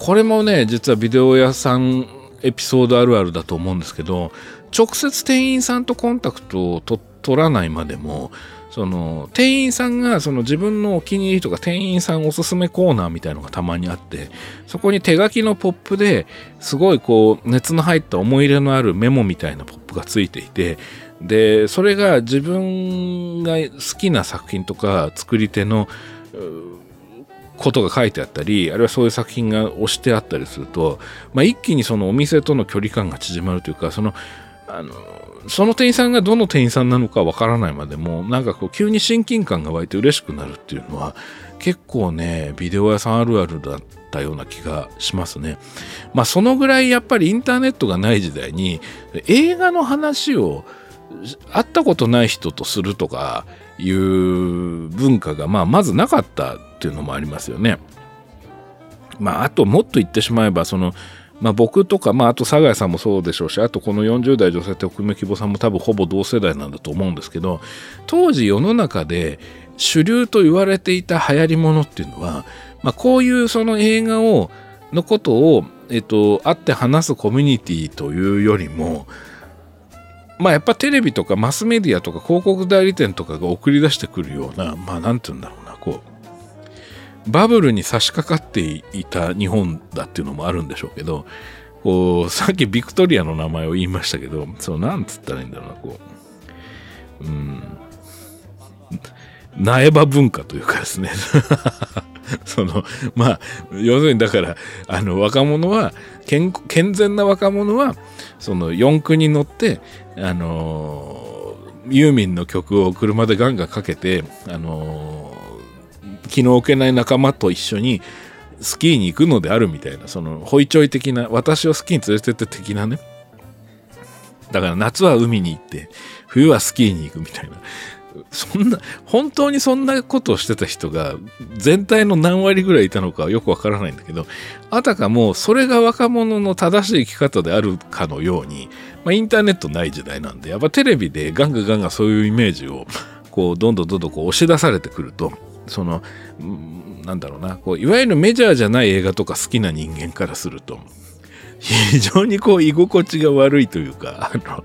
[SPEAKER 1] これもね実はビデオ屋さんエピソードあるあるだと思うんですけど直接店員さんとコンタクトを取らないまでもその店員さんがその自分のお気に入りとか店員さんおすすめコーナーみたいのがたまにあってそこに手書きのポップですごいこう熱の入った思い入れのあるメモみたいなポップがついていてでそれが自分が好きな作品とか作り手のことが書いてあったりあるいはそういう作品が押してあったりすると、まあ、一気にそのお店との距離感が縮まるというかそのあのその店員さんがどの店員さんなのかわからないまでもなんかこう急に親近感が湧いて嬉しくなるっていうのは結構ねビデオ屋さんあるあるだったような気がしますね。まあそのぐらいやっぱりインターネットがない時代に映画の話を会ったことない人とするとかいう文化が、まあ、まずなかったっていうのもありますよね。まあ、あともっと言ってしまえばその、まあ、僕とか、まあ、あと佐賀さんもそうでしょうしあとこの40代女性特命希望さんも多分ほぼ同世代なんだと思うんですけど当時世の中で主流と言われていた流行りものっていうのは、まあ、こういうその映画をのことを、えっと、会って話すコミュニティというよりも、まあやっぱテレビとかマスメディアとか広告代理店とかが送り出してくるような、まあなんて言うんだろうな、バブルに差し掛かっていた日本だっていうのもあるんでしょうけど、こう、さっきビクトリアの名前を言いましたけど、そう、なんつったらいいんだろうな、こう、うん、苗場文化というかですね。その、まあ、要するにだから、あの、若者は、健全な若者は、その四駆に乗って、あの、ユーミンの曲を車でガンガンかけて、あのー、気の置けない仲間と一緒にスキーに行くのであるみたいな、その、ホイチョイ的な、私をスキーに連れてって的なね。だから夏は海に行って、冬はスキーに行くみたいな。そんな、本当にそんなことをしてた人が全体の何割ぐらいいたのかよくわからないんだけど、あたかもそれが若者の正しい生き方であるかのように、まあ、インターネットない時代なんで、やっぱテレビでガンガンガンガンそういうイメージを、こう、どんどんどんどんこう押し出されてくると、その、なんだろうな、こう、いわゆるメジャーじゃない映画とか好きな人間からすると、非常にこう、居心地が悪いというか、あの、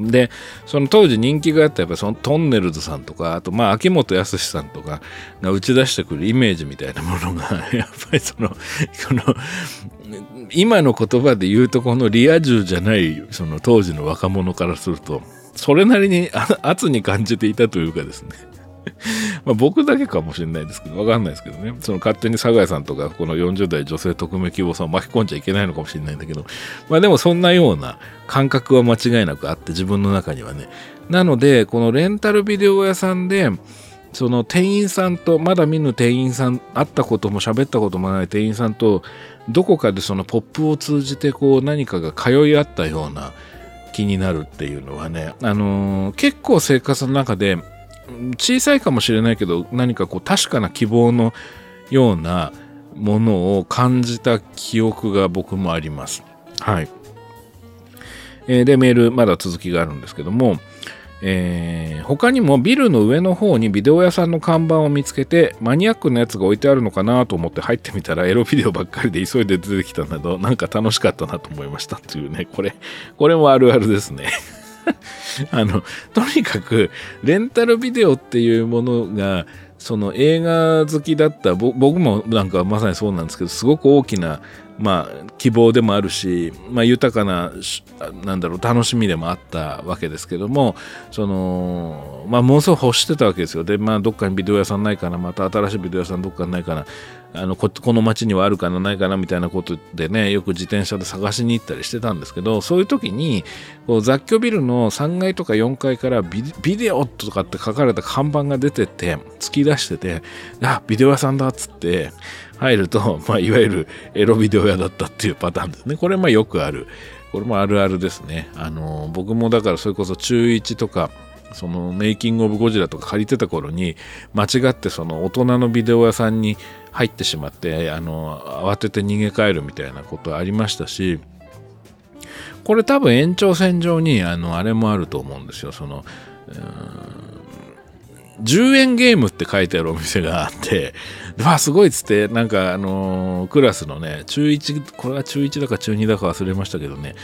[SPEAKER 1] で、その当時人気があったやっぱそのトンネルズさんとか、あとまあ秋元康さんとかが打ち出してくるイメージみたいなものが、やっぱりその、この、今の言葉で言うとこのリア充じゃないその当時の若者からすると、それなりに圧に感じていたというかですね。まあ僕だけかもしれないですけど、わかんないですけどね。その勝手に酒井さんとか、この40代女性特命希望さんを巻き込んじゃいけないのかもしれないんだけど、まあでもそんなような感覚は間違いなくあって、自分の中にはね。なので、このレンタルビデオ屋さんで、その店員さんと、まだ見ぬ店員さん、会ったことも喋ったこともない店員さんと、どこかでそのポップを通じてこう何かが通い合ったような気になるっていうのはね、あのー、結構生活の中で小さいかもしれないけど何かこう確かな希望のようなものを感じた記憶が僕もあります。はい。えー、で、メール、まだ続きがあるんですけども、えー、他にもビルの上の方にビデオ屋さんの看板を見つけてマニアックなやつが置いてあるのかなと思って入ってみたらエロビデオばっかりで急いで出てきたなどなんか楽しかったなと思いましたっていうねこれこれもあるあるですね あの、とにかく、レンタルビデオっていうものが、その映画好きだった僕もなんかまさにそうなんですけどすごく大きな、まあ、希望でもあるし、まあ、豊かななんだろう楽しみでもあったわけですけどもその、まあ、ものすごく欲してたわけですよ。で、まあ、どっかにビデオ屋さんないかなまた新しいビデオ屋さんどっかにないかな。あのここの町にはあるかなないかなみたいなことでねよく自転車で探しに行ったりしてたんですけどそういう時にこう雑居ビルの3階とか4階からビデオとかって書かれた看板が出てて突き出しててあビデオ屋さんだっつって入ると、まあ、いわゆるエロビデオ屋だったっていうパターンですね。これまあよくある。これもあるあるですね。あの僕もだからそれこそ中1とかそのメイキング・オブ・ゴジラとか借りてた頃に間違ってその大人のビデオ屋さんに入ってしまってあの慌てて逃げ帰るみたいなことありましたしこれ多分延長線上にあのあれもあると思うんですよ。その10円ゲームって書いてあるお店があって、わあ、すごいっつって、なんかあの、クラスのね、中1、これは中1だか中2だか忘れましたけどね、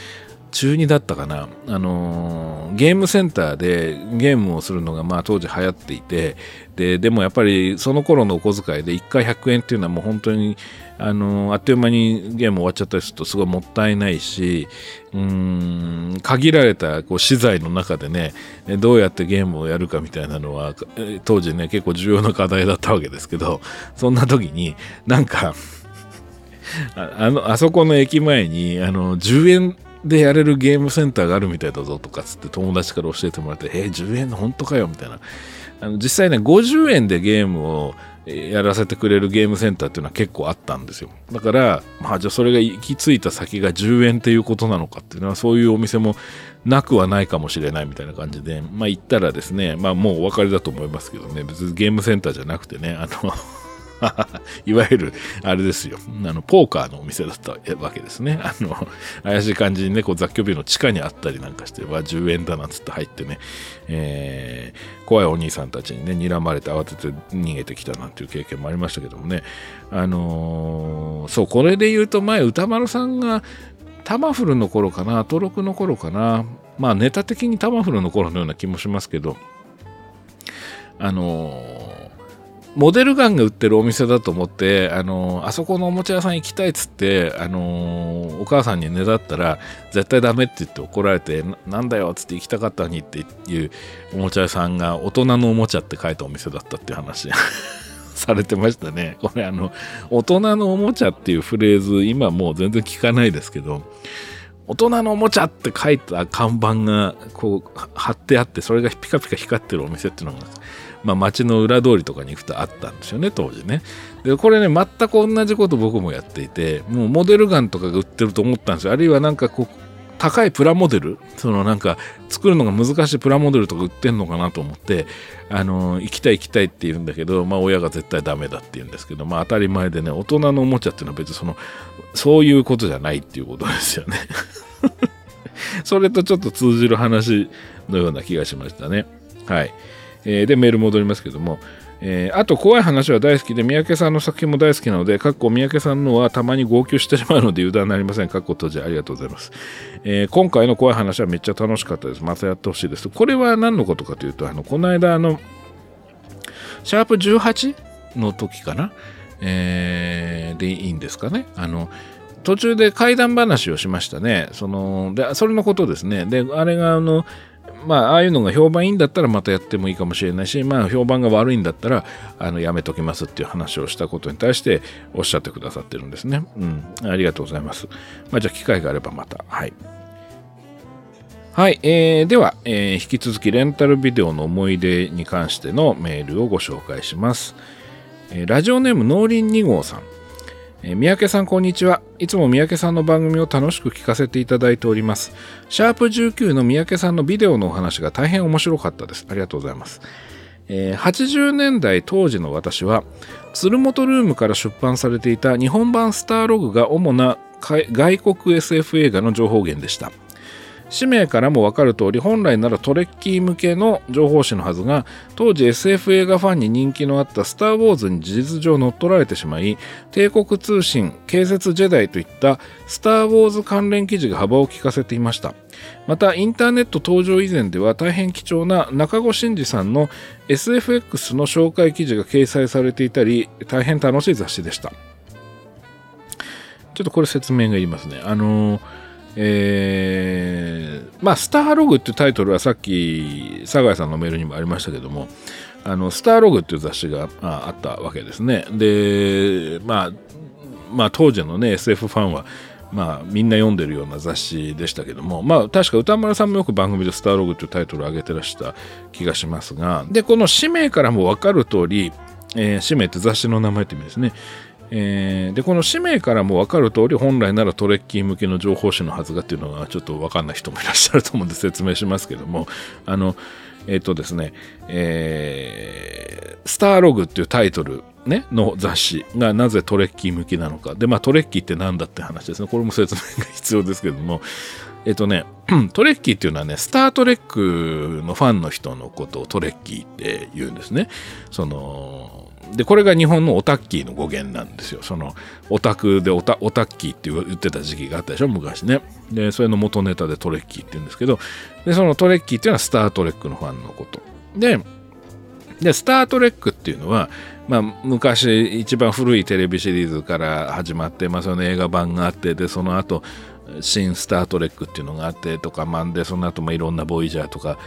[SPEAKER 1] 中2だったかな、あのー、ゲームセンターでゲームをするのがまあ当時流行っていてででもやっぱりその頃のお小遣いで1回100円っていうのはもう本当にあのあっという間にゲーム終わっちゃったりするとすごいもったいないしうん限られたこう資材の中でねどうやってゲームをやるかみたいなのは当時ね結構重要な課題だったわけですけどそんな時になんかあのあそこの駅前にあの10円でやれるゲームセンターがあるみたいだぞとかつって友達から教えてもらって、えー、10円の本当かよみたいな。あの実際ね、50円でゲームをやらせてくれるゲームセンターっていうのは結構あったんですよ。だから、まあじゃあそれが行き着いた先が10円っていうことなのかっていうのはそういうお店もなくはないかもしれないみたいな感じで、まあ行ったらですね、まあもうお分かりだと思いますけどね、別にゲームセンターじゃなくてね、あの いわゆる、あれですよ。あの、ポーカーのお店だったわけですね。あの、怪しい感じにね、こう雑居ビルの地下にあったりなんかして、わ、10円だなんつって入ってね、えー、怖いお兄さんたちにね、睨まれて慌てて逃げてきたなんていう経験もありましたけどもね。あのー、そう、これで言うと前、歌丸さんが、タマフルの頃かな、登録の頃かな、まあネタ的にタマフルの頃のような気もしますけど、あのーモデルガンが売ってるお店だと思って、あのあそこのおもちゃ屋さん行きたいっつって、あのお母さんにねだったら、絶対ダメって言って怒られて、なんだよっつって行きたかったのにっていうおもちゃ屋さんが大人のおもちゃって書いたお店だったっていう話 されてましたね。これあの、大人のおもちゃっていうフレーズ、今もう全然聞かないですけど、大人のおもちゃって書いた看板がこう貼ってあって、それがピカピカ光ってるお店っていうのがまあ、街の裏通りとかに行くとあったんですよね、当時ね。で、これね、全く同じこと僕もやっていて、もうモデルガンとかが売ってると思ったんですよ。あるいはなんかこう、高いプラモデルそのなんか作るのが難しいプラモデルとか売ってんのかなと思ってあの行きたい行きたいって言うんだけどまあ親が絶対ダメだって言うんですけどまあ当たり前でね大人のおもちゃっていうのは別にそのそういうことじゃないっていうことですよね それとちょっと通じる話のような気がしましたねはいえー、で、メール戻りますけども、えー、あと怖い話は大好きで、三宅さんの作品も大好きなので、かっこ三宅さんのはたまに号泣してしまうので油断なりません。かっこ閉じありがとうございます、えー、今回の怖い話はめっちゃ楽しかったです。またやってほしいです。これは何のことかというと、あのこの間、あの、シャープ18の時かな、えー、でいいんですかね？あの、途中で怪談話をしましたね。その、で、それのことですね。で、あれが、あの、まあ、ああいうのが評判いいんだったらまたやってもいいかもしれないし、まあ、評判が悪いんだったら、あの、やめときますっていう話をしたことに対しておっしゃってくださってるんですね。うん。ありがとうございます。まあ、じゃあ、機会があればまた。はい。はい、えー、では、えー、引き続きレンタルビデオの思い出に関してのメールをご紹介します。えー、ラジオネーム農林2号さん。え、三宅さんこんにちは。いつも三宅さんの番組を楽しく聞かせていただいております。シャープ19の三宅さんのビデオのお話が大変面白かったです。ありがとうございます。えー、80年代当時の私は、鶴本ルームから出版されていた日本版スターログが主な外国 SF 映画の情報源でした。氏名からもわかる通り本来ならトレッキー向けの情報誌のはずが当時 SF 映画ファンに人気のあった「スター・ウォーズ」に事実上乗っ取られてしまい帝国通信警察ジェダイといったスター・ウォーズ関連記事が幅を利かせていました。またインターネット登場以前では大変貴重な中越真二さんの SFX の紹介記事が掲載されていたり大変楽しい雑誌でした。ちょっとこれ説明がいりますね。あのーえー、まあ、スターログっていうタイトルはさっき、佐賀さんのメールにもありましたけども、あの、スターログっていう雑誌があったわけですね。で、まあ、まあ、当時のね、SF ファンは、まあ、みんな読んでるような雑誌でしたけども、まあ、確か歌丸さんもよく番組でスターログというタイトルを上げてらした気がしますが、で、この氏名からもわかる通り、えー、氏名って雑誌の名前って意味ですね。えー、でこの氏名からも分かる通り本来ならトレッキー向けの情報誌のはずがっていうのがちょっと分かんない人もいらっしゃると思うんで説明しますけども あのえっ、ー、とですね、えー、スターログっていうタイトル、ね、の雑誌がなぜトレッキー向きなのか。でまあトレッキーって何だって話ですね。これも説明が必要ですけども。えっとね、トレッキーっていうのはね、スター・トレックのファンの人のことをトレッキーって言うんですね。その、で、これが日本のオタッキーの語源なんですよ。その、オタクでオタオタッキーって言ってた時期があったでしょ、昔ね。で、それの元ネタでトレッキーって言うんですけど、で、そのトレッキーっていうのはスター・トレックのファンのこと。で、で、スター・トレックっていうのは、まあ、昔一番古いテレビシリーズから始まって、まあ、その映画版があってでその後新スター・トレックっていうのがあってとか、まあ、でその後もいろんなボイジャーとか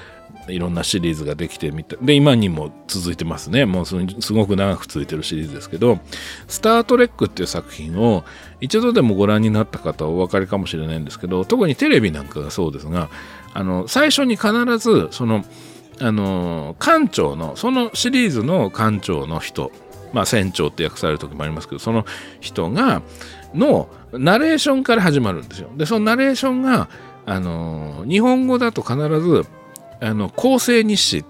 [SPEAKER 1] いろんなシリーズができてみたで今にも続いてますねもうすごく長く続いてるシリーズですけど「スター・トレック」っていう作品を一度でもご覧になった方はお分かりかもしれないんですけど特にテレビなんかがそうですがあの最初に必ずそのあの館長のそのシリーズの館長の人まあ船長って訳される時もありますけどその人がのナレーションから始まるんですよ。でそのナレーションがあの日本語だと必ずあの構成日誌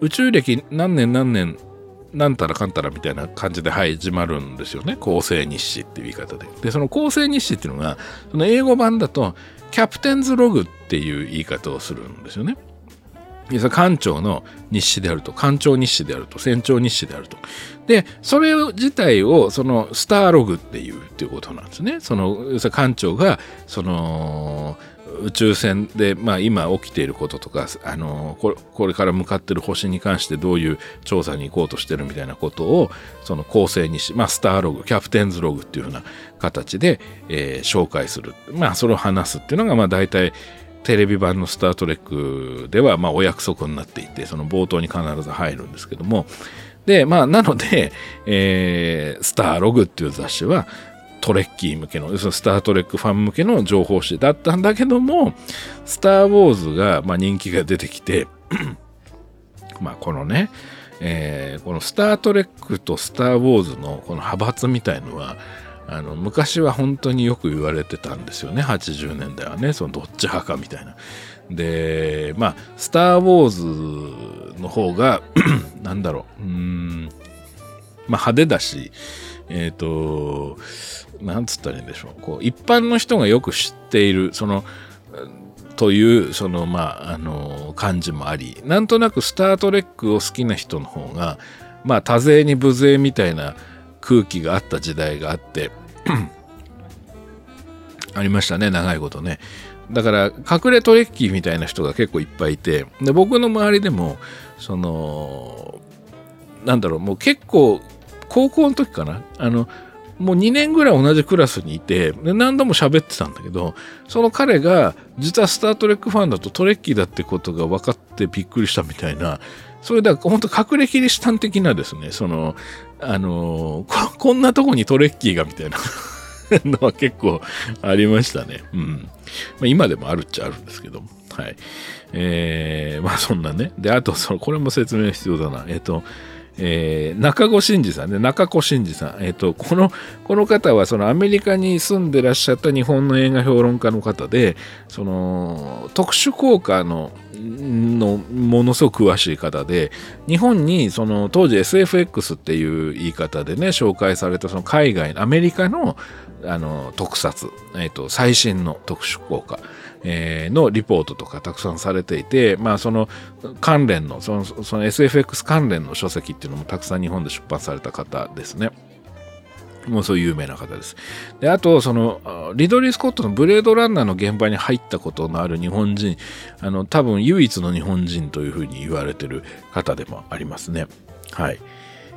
[SPEAKER 1] 宇宙歴何年何年なんたらかんたらみたいな感じで始まるんですよね。構成日誌っていう言い方で。で、その構成日誌っていうのが、その英語版だと、キャプテンズログっていう言い方をするんですよね。艦長の日誌であると、艦長日誌であると、船長日誌であると。で、それ自体を、その、スターログっていうっていうことなんですね。その、艦長が、その、宇宙船で、まあ、今起きていることとか、あのこれ、これから向かってる星に関してどういう調査に行こうとしてるみたいなことを、その構成にし、まあ、スターログ、キャプテンズログっていうふうな形で、えー、紹介する。まあ、それを話すっていうのが、まあ、大体、テレビ版の「スター・トレック」ではまあお約束になっていてその冒頭に必ず入るんですけどもでまあなので、えー、スターログっていう雑誌はトレッキー向けのスター・トレックファン向けの情報誌だったんだけどもスター・ウォーズが、まあ、人気が出てきて まあこのねえー、このスター・トレックとスター・ウォーズのこの派閥みたいのはあの昔は本当によく言われてたんですよね。80年代はね。そのどっち派かみたいな。でまあ「スター・ウォーズ」の方が なんだろう。うん。まあ派手だしえっ、ー、となんつったらいいんでしょう。こう一般の人がよく知っているそのというそのまああの感じもありなんとなく「スター・トレック」を好きな人の方がまあ多勢に無勢みたいな空気があった時代があって ありましたね長いことね。だから隠れトレッキーみたいな人が結構いっぱいいてで僕の周りでもそのなんだろうもう結構高校の時かな？あのもう2年ぐらい同じクラスにいて何度も喋ってたんだけどその彼が実はスター・トレックファンだとトレッキーだってことが分かってびっくりしたみたいなそれだ本当隠れキリシタン的なですねそのあのこ、こんなとこにトレッキーがみたいな のは結構ありましたね。うん。まあ、今でもあるっちゃあるんですけどはい。えー、まあそんなね。で、あと、これも説明必要だな。えっ、ー、と、えー、中子真司さんね、中子真司さん。えっ、ー、と、この、この方は、そのアメリカに住んでらっしゃった日本の映画評論家の方で、その、特殊効果の、のものすごく詳しい方で日本にその当時 SFX っていう言い方でね紹介されたその海外アメリカのあの特撮、えーと、最新の特殊効果、えー、のリポートとかたくさんされていて、まあ、その関連のそのその SFX 関連の書籍っていうのもたくさん日本で出版された方ですね。もうそういう有名な方です。で、あと、その、リドリー・スコットのブレードランナーの現場に入ったことのある日本人、あの、多分唯一の日本人というふうに言われてる方でもありますね。はい。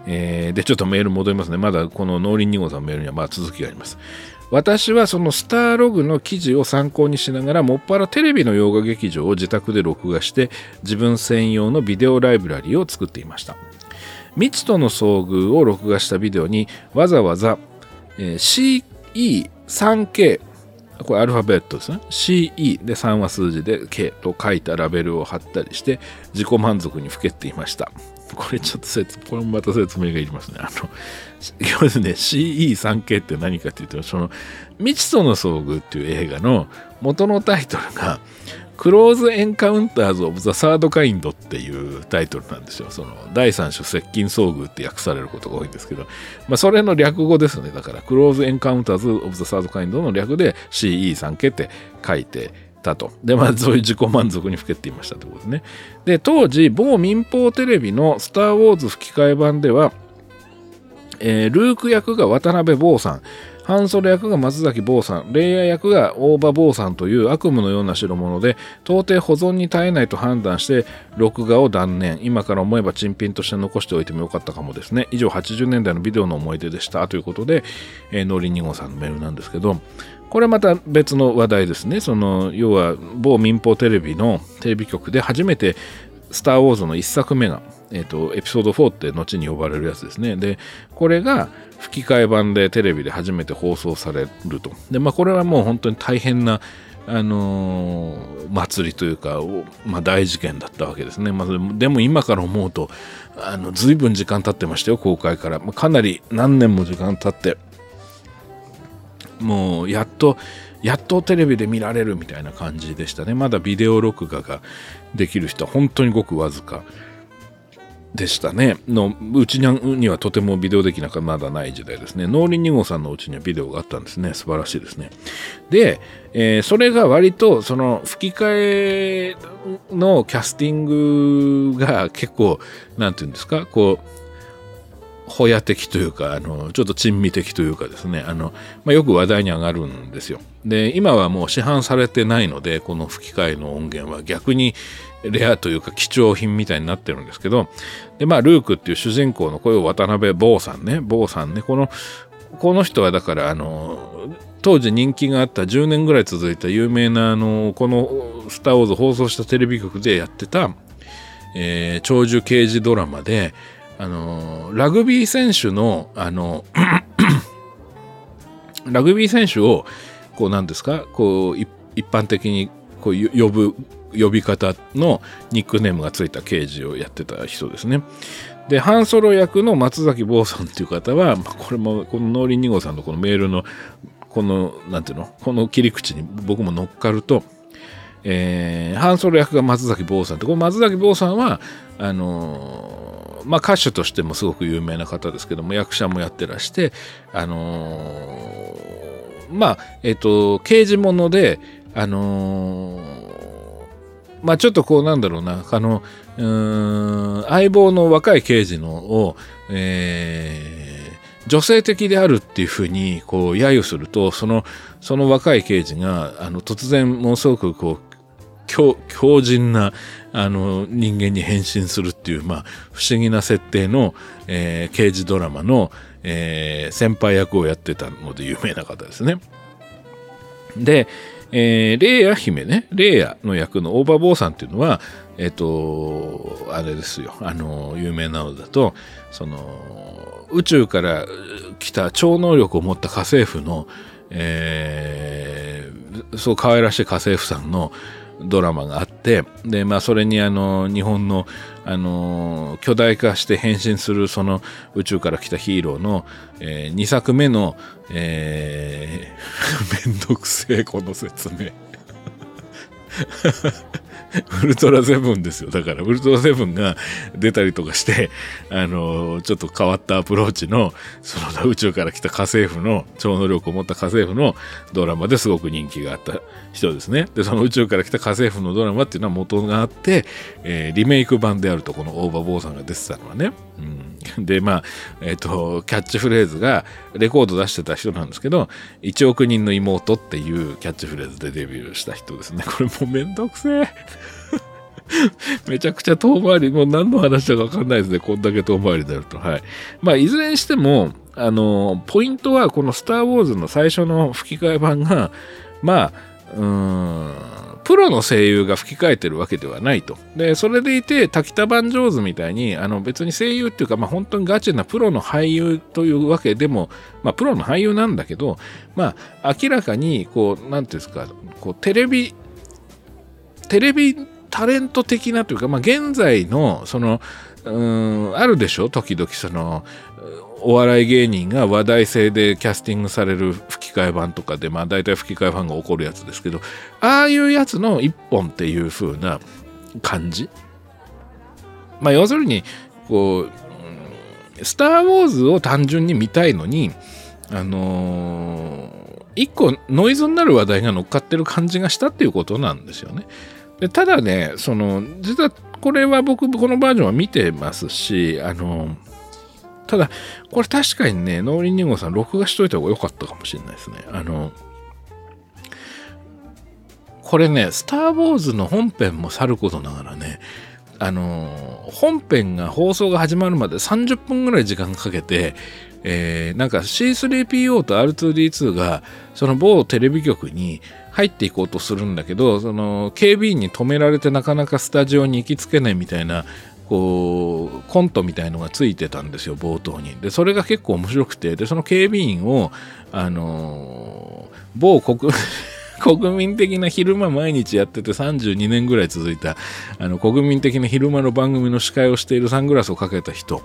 [SPEAKER 1] えー、で、ちょっとメール戻りますね。まだこの農林2号さんのメールにはまだ続きがあります。私はそのスターログの記事を参考にしながらもっぱらテレビの洋画劇場を自宅で録画して自分専用のビデオライブラリーを作っていました。未知との遭遇を録画したビデオにわざわざ、えー、CE3K これアルファベットですね。CE で3は数字で K と書いたラベルを貼ったりして自己満足にふけっていました。これちょっと説これもまた説明がいりますねあの要するにね CE3K って何かっていうとその未知との遭遇っていう映画の元のタイトルがクローズ・エンカウンターズ・オブ・ザ・サード・カインドっていうタイトルなんですよ。その第三種接近遭遇って訳されることが多いんですけど、まあ、それの略語ですね。だから、クローズ・エンカウンターズ・オブ・ザ・サード・カインドの略で CE3 系って書いてたと。で、まあ、そういう自己満足にふけっていましたということですね。で、当時、某民放テレビのスター・ウォーズ吹き替え版では、えー、ルーク役が渡辺坊さん、ハンソロ役が松崎坊さん、レイヤー役が大場坊さんという悪夢のような代物で、到底保存に耐えないと判断して、録画を断念。今から思えば珍品として残しておいてもよかったかもですね。以上、80年代のビデオの思い出でした。ということで、えー、ノリン2号さんのメールなんですけど、これまた別の話題ですね。その、要は、某民放テレビのテレビ局で初めて、スター・ウォーズの1作目が、えっ、ー、と、エピソード4って後に呼ばれるやつですね。で、これが、吹き替え版でテレビで初めて放送されると。で、まあ、これはもう本当に大変な、あのー、祭りというか、まあ、大事件だったわけですね。まあ、でも今から思うと、あの、随分時間経ってましたよ、公開から。まあ、かなり何年も時間経って、もう、やっと、やっとテレビで見られるみたいな感じでしたね。まだビデオ録画ができる人は本当にごくわずか。でしたね。のうちにはとてもビデオできなかまだない時代ですね。農林2号さんのうちにはビデオがあったんですね。素晴らしいですね。で、えー、それが割とその吹き替えのキャスティングが結構、なんていうんですか、こう、ホヤ的というか、あの、ちょっと珍味的というかですね、あの、まあ、よく話題に上がるんですよ。で、今はもう市販されてないので、この吹き替えの音源は逆にレアというか貴重品みたいになってるんですけど、で、まあ、ルークっていう主人公の声を渡辺坊さんね、坊さんね、この、この人はだから、あの、当時人気があった10年ぐらい続いた有名な、あの、このスター・ウォーズ放送したテレビ局でやってた、えー、長寿刑事ドラマで、あの、ラグビー選手の、あの、ラグビー選手を、こう、なんですか、こう、一般的にこう呼ぶ呼び方のニックネームがついた刑事をやってた人ですね。で、ハンソロ役の松崎坊さんっていう方は、まあこれも、この農林2号さんのこのメールの、この、なんていうの、この切り口に僕も乗っかると、えー、ハンソロ役が松崎坊さんって、この松崎坊さんは、あのー、まあ、歌手としてもすごく有名な方ですけども、役者もやってらして、あのー、まあ、えっ、と、刑事物で、あのまあちょっとこうなんだろうな、あの、うん相棒の若い刑事のを、えー、女性的であるっていうふうにこう揶揄すると、その、その若い刑事が、あの、突然ものすごくこう、強強靭なあの人間に変身するっていう、まあ、不思議な設定の、えー、刑事ドラマの、えー、先輩役をやってたので有名な方ですね。で、えー、レイヤ姫ね、レイヤの役のオーバーボーさんっていうのは、えっ、ー、と、あれですよ、あの、有名なのだと、その、宇宙から来た超能力を持った家政婦の、えー、そう可愛らしい家政婦さんの、ドラマがあって、で、まあ、それにあの、日本の、あの、巨大化して変身するその宇宙から来たヒーローの、えー、2作目の、えー、めんどくせえ、この説明。ウルトラセブンですよ。だから、ウルトラセブンが出たりとかして、あの、ちょっと変わったアプローチの、その宇宙から来た家政婦の、超能力を持った家政婦のドラマですごく人気があった人ですね。で、その宇宙から来た家政婦のドラマっていうのは元があって、えー、リメイク版であると、この大場坊さんが出てたのはね。うん、で、まあ、えっ、ー、と、キャッチフレーズが、レコード出してた人なんですけど、1億人の妹っていうキャッチフレーズでデビューした人ですね。これもうめんどくせえ。めちゃくちゃ遠回り、もう何の話だかわかんないですね。こんだけ遠回りになると。はい。まあ、いずれにしても、あの、ポイントは、このスター・ウォーズの最初の吹き替え版が、まあ、うーん、プロの声優が吹き替えてるわけではないと。で、それでいて、滝田番上手みたいに、あの別に声優っていうか、まあ本当にガチなプロの俳優というわけでも、まあプロの俳優なんだけど、まあ明らかに、こう、なんていうんですか、こうテレビ、テレビタレント的なというか、まあ、現在のそのうんあるでしょ？時々そのお笑い芸人が話題性でキャスティングされる吹き替え版とかで、まあ大体吹き替え版が起こるやつですけど、ああいうやつの一本っていう風な感じ？まあ要するに、こう、スター・ウォーズを単純に見たいのに、あのー一個ノイズになる話題が乗っかってる感じがしたっていうことなんですよね。でただねその実はこれは僕このバージョンは見てますしあのただこれ確かにね農林2号さん録画しといた方が良かったかもしれないですね。あのこれね、スター・ウォーズの本編もさることながらね、あの本編が放送が始まるまで30分ぐらい時間かけて、えー、なんか C3PO と R2D2 がその某テレビ局に入っていこうとするんだけどその警備員に止められてなかなかスタジオに行きつけないみたいなこうコントみたいのがついてたんですよ冒頭に。でそれが結構面白くてでその警備員をあのー、某国 国民的な昼間毎日やってて32年ぐらい続いたあの国民的な昼間の番組の司会をしているサングラスをかけた人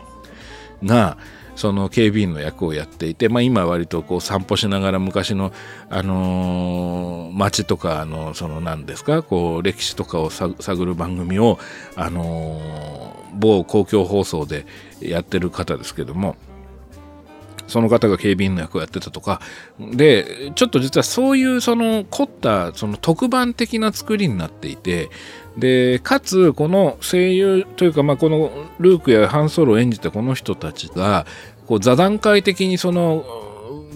[SPEAKER 1] がその警備員の役をやっていて、まあ、今割とこう散歩しながら昔の、あのー、街とかのその何ですかこう歴史とかを探る番組を、あのー、某公共放送でやってる方ですけどもその方が警備員の役をやってたとか。でちょっと実はそういうその凝ったその特番的な作りになっていてでかつこの声優というか、まあ、このルークやハンソロを演じたこの人たちがこう座談会的にその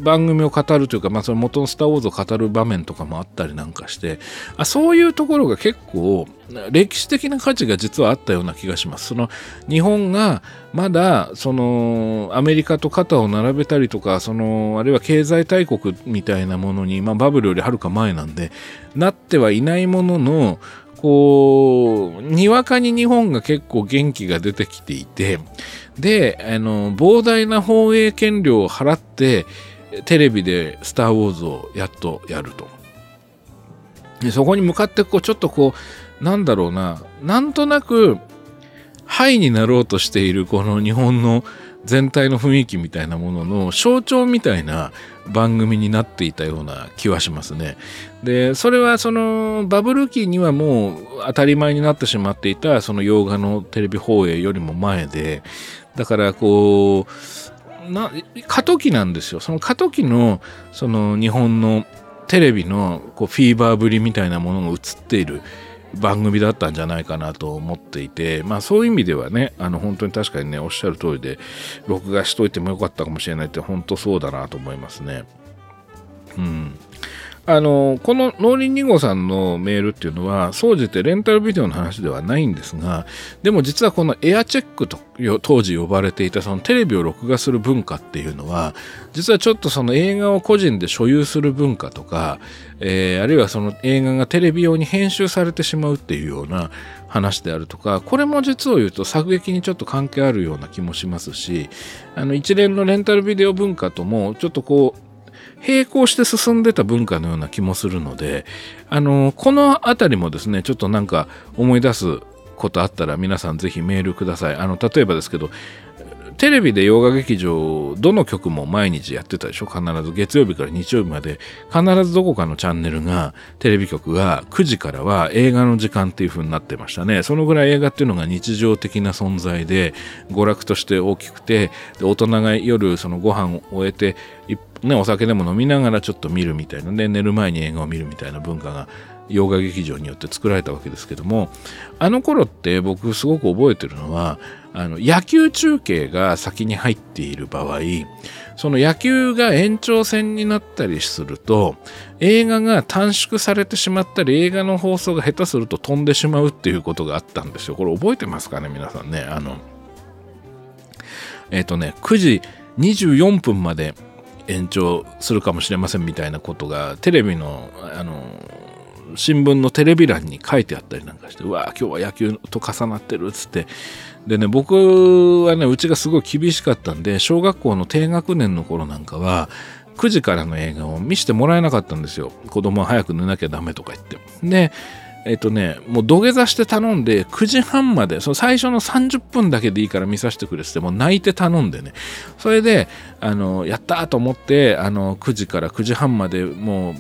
[SPEAKER 1] 番組を語るというか、まあ、その元の「スター・ウォーズ」を語る場面とかもあったりなんかしてあそういうところが結構歴史的な価値が実はあったような気がします。その日本がまだそのアメリカと肩を並べたりとかそのあるいは経済大国みたいなものに、まあ、バブルよりはるか前なんでなってはいないもののこうにわかに日本が結構元気が出てきていてであの膨大な放映権料を払ってテレビで「スター・ウォーズ」をやっとやると。でそこに向かってこうちょっとこうなんだろうななんとなくハイになろうとしているこの日本の全体の雰囲気みたいなものの象徴みたいな番組になっていたような気はしますね。でそれはそのバブル期にはもう当たり前になってしまっていたその洋画のテレビ放映よりも前でだからこうな過渡期なんですよその過渡期のその日本のテレビのこうフィーバーぶりみたいなものが映っている番組だったんじゃないかなと思っていてまあそういう意味ではねあの本当に確かにねおっしゃる通りで録画しといてもよかったかもしれないって本当そうだなと思いますね。うんあのこの農林2号さんのメールっていうのは総じてレンタルビデオの話ではないんですがでも実はこのエアチェックと当時呼ばれていたそのテレビを録画する文化っていうのは実はちょっとその映画を個人で所有する文化とか、えー、あるいはその映画がテレビ用に編集されてしまうっていうような話であるとかこれも実を言うと作劇にちょっと関係あるような気もしますしあの一連のレンタルビデオ文化ともちょっとこう並行して進んでた文化のような気もするので、あの、この辺りもですね、ちょっとなんか思い出すことあったら皆さんぜひメールください。あの、例えばですけど、テレビで洋画劇場どの曲も毎日やってたでしょ？必ず月曜日から日曜日まで。必ずどこかのチャンネルがテレビ局が9時からは映画の時間っていう風になってましたね。そのぐらい映画っていうのが日常的な存在で娯楽として大きくて大人が夜そのご飯を終えてね、お酒でも飲みながらちょっと見るみたいなで寝る前に映画を見るみたいな文化が洋画劇場によって作られたわけですけどもあの頃って僕すごく覚えてるのはあの野球中継が先に入っている場合その野球が延長戦になったりすると映画が短縮されてしまったり映画の放送が下手すると飛んでしまうっていうことがあったんですよ。これ覚えてますかね皆さんね。あのえっ、ー、とね9時24分まで延長するかもしれませんみたいなことがテレビのあの新聞のテレビ欄に書いてあったりなんかしてうわ今日は野球と重なってるっつってでね僕はねうちがすごい厳しかったんで小学校の低学年の頃なんかは9時からの映画を見せてもらえなかったんですよ。子供は早く寝なきゃダメとか言って。でえっとね、もう土下座して頼んで、9時半まで、その最初の30分だけでいいから見させてくれって、もう泣いて頼んでね、それで、あの、やったと思って、あの、9時から9時半までもう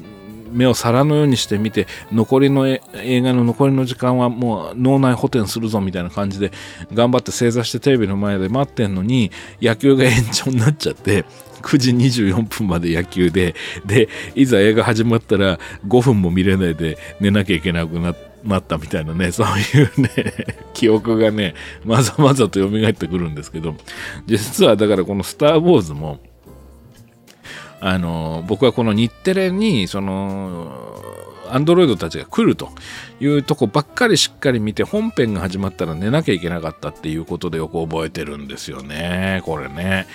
[SPEAKER 1] 目を皿のようにして見て残りの映画の残りの時間はもう脳内補填するぞみたいな感じで頑張って正座してテレビの前で待ってんのに野球が延長になっちゃって9時24分まで野球ででいざ映画始まったら5分も見れないで寝なきゃいけなくなったみたいなねそういうね 記憶がねまざまざと蘇ってくるんですけど実はだからこの「スター・ウォーズ」もあの僕はこの日テレにそのアンドロイドたちが来るというとこばっかりしっかり見て本編が始まったら寝なきゃいけなかったっていうことでよく覚えてるんですよねこれね。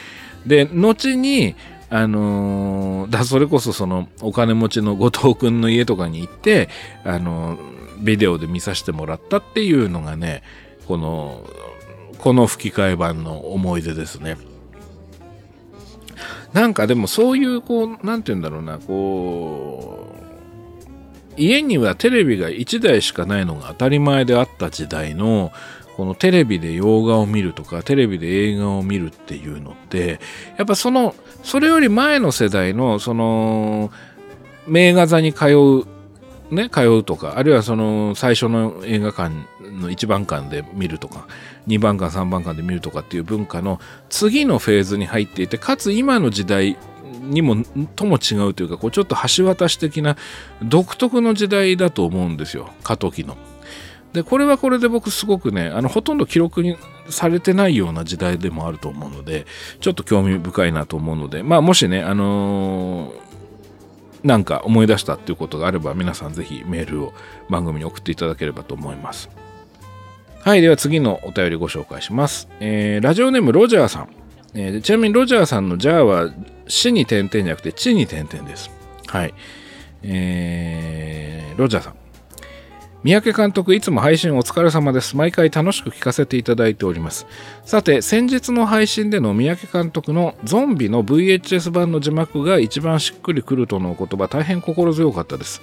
[SPEAKER 1] で後にあの、だそれこそそのお金持ちの後藤君の家とかに行ってあの、ビデオで見させてもらったっていうのがねこのこの吹き替え版の思い出ですね。なんかでもそういうこう、なんて言うんだろうな、こう、家にはテレビが1台しかないのが当たり前であった時代の、このテレビで洋画を見るとか、テレビで映画を見るっていうのって、やっぱその、それより前の世代の、その、名画座に通うね、通うとか、あるいはその最初の映画館の1番館で見るとか、2番館、3番館で見るとかっていう文化の次のフェーズに入っていて、かつ今の時代にも、とも違うというか、こうちょっと橋渡し的な独特の時代だと思うんですよ、過渡期の。で、これはこれで僕すごくね、あの、ほとんど記録にされてないような時代でもあると思うので、ちょっと興味深いなと思うので、まあもしね、あのーなんか思い出したっていうことがあれば皆さんぜひメールを番組に送っていただければと思います。はい、では次のお便りご紹介します。えー、ラジオネームロジャーさん。えー、ちなみにロジャーさんのジャーは死に点々じゃなくて地に点々です。はい。えー、ロジャーさん。三宅監督、いつも配信お疲れ様です。毎回楽しく聞かせていただいております。さて、先日の配信での三宅監督のゾンビの VHS 版の字幕が一番しっくりくるとのお言葉、大変心強かったです。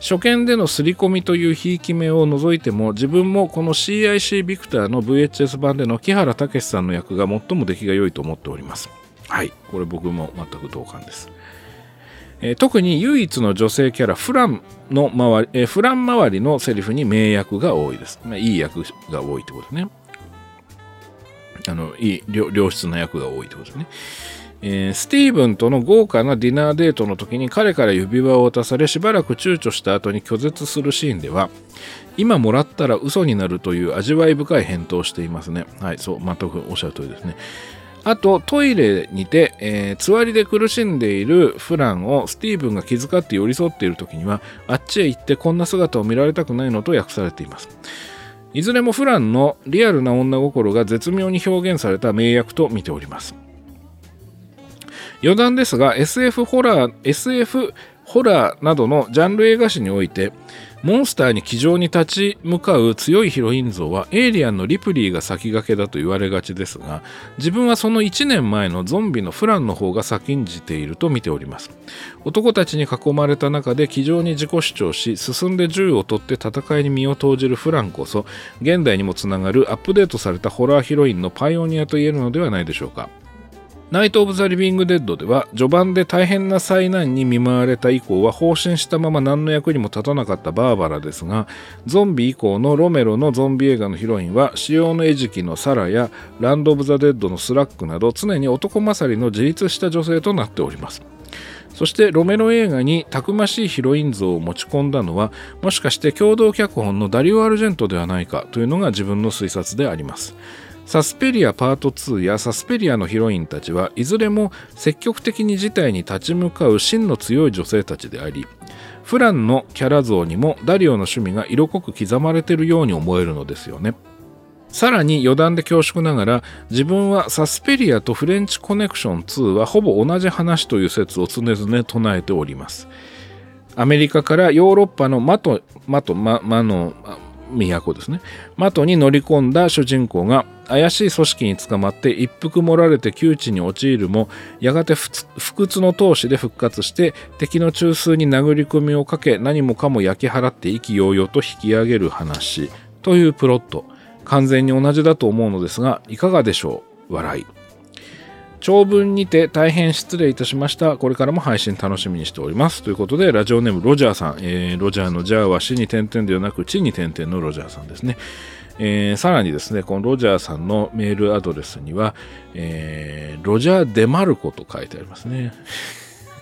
[SPEAKER 1] 初見での刷り込みというひいき目を除いても、自分もこの CIC ビクターの VHS 版での木原武さんの役が最も出来が良いと思っております。はい、これ僕も全く同感です。えー、特に唯一の女性キャラフランの周り、えー、フラン周りのセリフに名役が多いです。まあ、いい役が多いってことね。あの、いい良、質な役が多いってことね。えー、スティーブンとの豪華なディナーデートの時に彼から指輪を渡されしばらく躊躇した後に拒絶するシーンでは今もらったら嘘になるという味わい深い返答をしていますね。はい、そう、全くおっしゃる通りですね。あと、トイレにて、えー、つわりで苦しんでいるフランをスティーブンが気遣って寄り添っている時には、あっちへ行ってこんな姿を見られたくないのと訳されています。いずれもフランのリアルな女心が絶妙に表現された名役と見ております。余談ですが、SF ホラー、SF ホラーなどのジャンル映画史において、モンスターに気丈に立ち向かう強いヒロイン像はエイリアンのリプリーが先駆けだと言われがちですが自分はその1年前のゾンビのフランの方が先んじていると見ております。男たちに囲まれた中で気丈に自己主張し進んで銃を取って戦いに身を投じるフランこそ現代にもつながるアップデートされたホラーヒロインのパイオニアと言えるのではないでしょうか。ナイト・オブ・ザ・リビング・デッドでは序盤で大変な災難に見舞われた以降は放心したまま何の役にも立たなかったバーバラですがゾンビ以降のロメロのゾンビ映画のヒロインは死霊のえじきのサラやランド・オブ・ザ・デッドのスラックなど常に男勝りの自立した女性となっております。そしてロメロ映画にたくましいヒロイン像を持ち込んだのはもしかして共同脚本のダリオ・アルジェントではないかというのが自分の推察であります。サスペリアパート2やサスペリアのヒロインたちはいずれも積極的に事態に立ち向かう真の強い女性たちでありフランのキャラ像にもダリオの趣味が色濃く刻まれているように思えるのですよねさらに余談で恐縮ながら自分はサスペリアとフレンチコネクション2はほぼ同じ話という説を常々唱えておりますアメリカからヨーロッパのマト、マト、マ、マの、都ですね。的に乗り込んだ主人公が怪しい組織に捕まって一服盛られて窮地に陥るもやがて不屈の闘志で復活して敵の中枢に殴り込みをかけ何もかも焼き払って意気揚々と引き上げる話というプロット完全に同じだと思うのですがいかがでしょう？笑い長文にて大変失礼いたしました。これからも配信楽しみにしております。ということで、ラジオネームロジャーさん、えー、ロジャーのジャーは死に点々ではなく、地に点々のロジャーさんですね。えー、さらにですね、このロジャーさんのメールアドレスには、えー、ロジャー・デ・マルコと書いてありますね。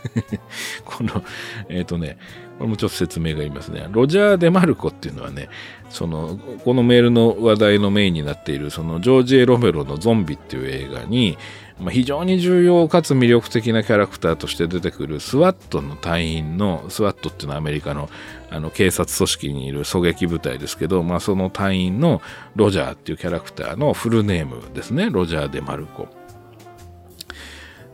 [SPEAKER 1] この、えっ、ー、とね、これもちょっと説明がいりますね。ロジャー・デ・マルコっていうのはね、その、このメールの話題のメインになっている、その、ジョージ・エロメロのゾンビっていう映画に、ま、非常に重要かつ魅力的なキャラクターとして出てくる SWAT の隊員の、スワットっていうのはアメリカのあの警察組織にいる狙撃部隊ですけど、まあ、その隊員のロジャーっていうキャラクターのフルネームですね。ロジャー・デ・マルコ。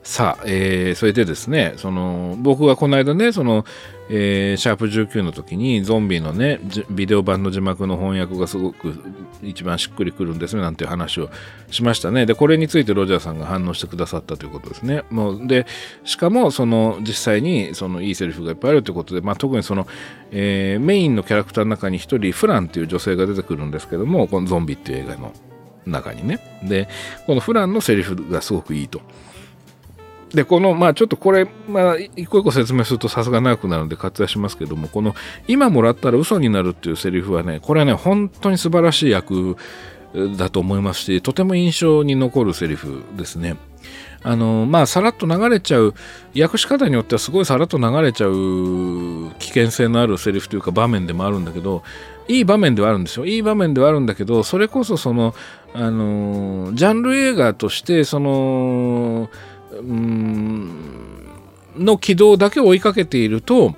[SPEAKER 1] さあ、えー、それでですね、その、僕がこの間ね、その、えー、シャープ19の時にゾンビのね、ビデオ版の字幕の翻訳がすごく一番しっくりくるんですね、なんていう話をしましたね。で、これについてロジャーさんが反応してくださったということですね。もう、で、しかも、その、実際に、その、いいセリフがいっぱいあるということで、まあ、特にその、えー、メインのキャラクターの中に一人、フランっていう女性が出てくるんですけども、このゾンビっていう映画の中にね。で、このフランのセリフがすごくいいと。で、この、まあちょっとこれ、まあ一個一個説明するとさすが長くなるんで割愛しますけども、この今もらったら嘘になるっていうセリフはね、これはね、本当に素晴らしい役だと思いますし、とても印象に残るセリフですね。あのまあさらっと流れちゃう訳し方によってはすごいさらっと流れちゃう危険性のあるセリフというか場面でもあるんだけどいい場面ではあるんですよいい場面ではあるんだけどそれこそそのあのジャンル映画としてそのの軌道だけを追いかけていると、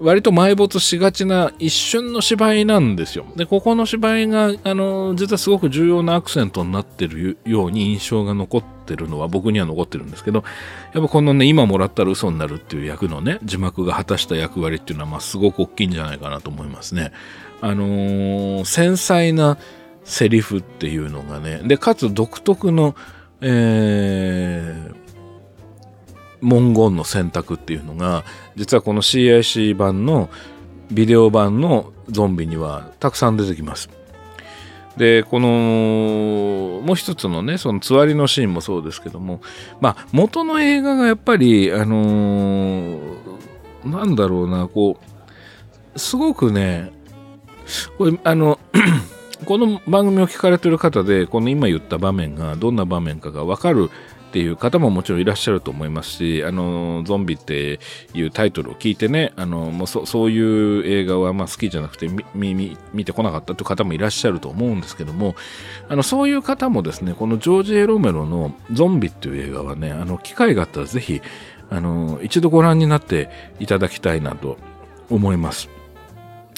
[SPEAKER 1] 割と埋没しがちな一瞬の芝居なんですよ。で、ここの芝居が、あの、実はすごく重要なアクセントになってるように印象が残ってるのは僕には残ってるんですけど、やっぱこのね、今もらったら嘘になるっていう役のね、字幕が果たした役割っていうのは、まあ、すごく大きいんじゃないかなと思いますね。あのー、繊細なセリフっていうのがね、で、かつ独特の、えー、文言の選択っていうのが実はこの CIC 版のビデオ版のゾンビにはたくさん出てきます。でこのもう一つのねそのつわりのシーンもそうですけどもまあ元の映画がやっぱりあのー、なんだろうなこうすごくねこれあの この番組を聞かれてる方でこの今言った場面がどんな場面かが分かるっていう方ももちろんいらっしゃると思いますし、あの、ゾンビっていうタイトルを聞いてね、あの、もうそそういう映画はまあ好きじゃなくて見見てこなかったという方もいらっしゃると思うんですけども、あの、そういう方もですね、このジョージ・エロメロのゾンビっていう映画はね、あの、機会があったらぜひ、あの、一度ご覧になっていただきたいなと思います。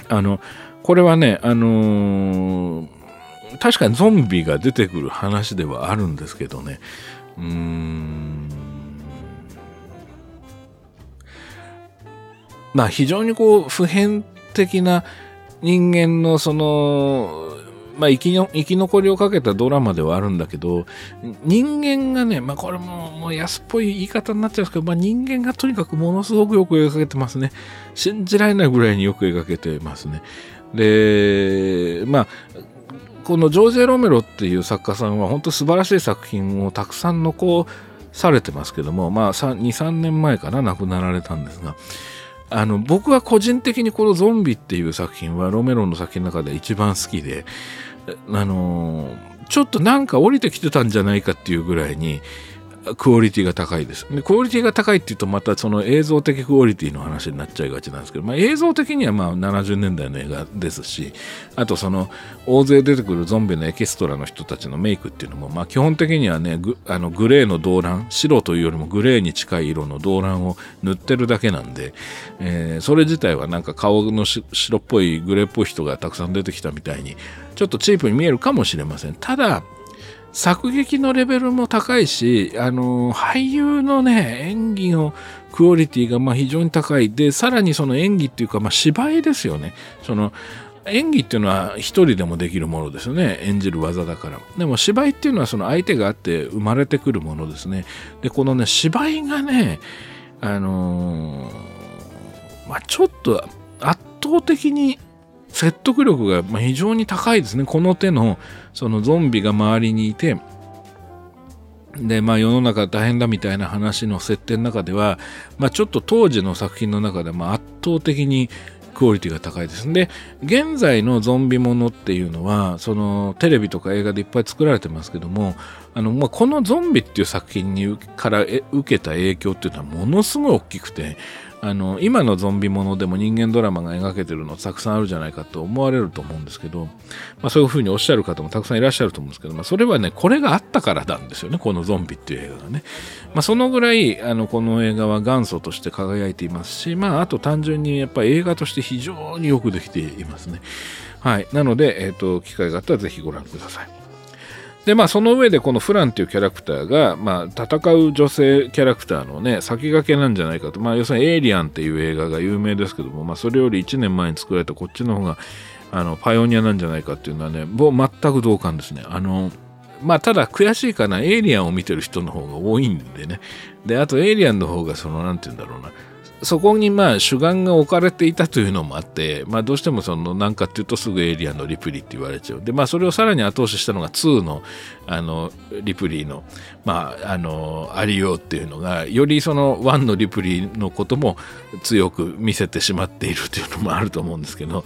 [SPEAKER 1] あの、これはね、あのー、確かにゾンビが出てくる話ではあるんですけどね、うーん。まあ非常にこう普遍的な人間のそのまあ生きの生き残りをかけたドラマではあるんだけど人間がねまあこれももう安っぽい言い方になっちゃうんですけど、まあ、人間がとにかくものすごくよく描けてますね。信じられないぐらいによく描けてますね。でまあこのジョージ・エロメロっていう作家さんは本当素晴らしい作品をたくさん残されてますけども、まあ23年前かな亡くなられたんですがあの僕は個人的にこの「ゾンビ」っていう作品はロメロの作品の中で一番好きであのちょっとなんか降りてきてたんじゃないかっていうぐらいにクオリティが高いです。でクオリティが高いっていうとまたその映像的クオリティの話になっちゃいがちなんですけど、まあ、映像的にはまあ70年代の映画ですしあとその大勢出てくるゾンビのエキストラの人たちのメイクっていうのもまあ基本的にはねグあのグレーの動乱白というよりもグレーに近い色の動乱を塗ってるだけなんで、えー、それ自体はなんか顔の白っぽいグレーっぽい人がたくさん出てきたみたいにちょっとチープに見えるかもしれません。ただ作劇のレベルも高いし、あの、俳優のね、演技のクオリティがま非常に高い。で、さらにその演技っていうか、まあ芝居ですよね。その、演技っていうのは一人でもできるものですね。演じる技だから。でも芝居っていうのはその相手があって生まれてくるものですね。で、このね、芝居がね、あのー、まあちょっと圧倒的に説得力が非常に高いですね。この手のそのゾンビが周りにいて、で、まあ世の中大変だみたいな話の設定の中では、まあちょっと当時の作品の中でも圧倒的にクオリティが高いです。で、現在のゾンビものっていうのは、そのテレビとか映画でいっぱい作られてますけども、あの、まあ、このゾンビっていう作品にから受けた影響っていうのはものすごい大きくて、あの今のゾンビものでも人間ドラマが描けてるのたくさんあるじゃないかと思われると思うんですけど、まあ、そういうふうにおっしゃる方もたくさんいらっしゃると思うんですけど、まあ、それはねこれがあったからなんですよねこの「ゾンビ」っていう映画がね、まあ、そのぐらいあのこの映画は元祖として輝いていますし、まあ、あと単純にやっぱ映画として非常によくできていますね。はい。なので、えーと、機会があったらぜひご覧ください。でまあその上でこのフランっていうキャラクターが、まあ、戦う女性キャラクターのね先駆けなんじゃないかと、まあ、要するに「エイリアン」っていう映画が有名ですけども、まあ、それより1年前に作られたこっちの方があのパイオニアなんじゃないかっていうのはねもう全く同感ですね。あのまあただ悔しいかなエイリアンを見てる人の方が多いんでね。であとエイリアンの方がその何て言うんだろうな。そこにまあ主眼が置かれていたというのもあって、まあ、どうしてもその何かっていうとすぐエイリアンのリプリーって言われちゃう。でまあそれをさらに後押ししたのが2のあのリプリーのまああのありようっていうのがよりその1のリプリーのことも強く見せてしまっているというのもあると思うんですけど。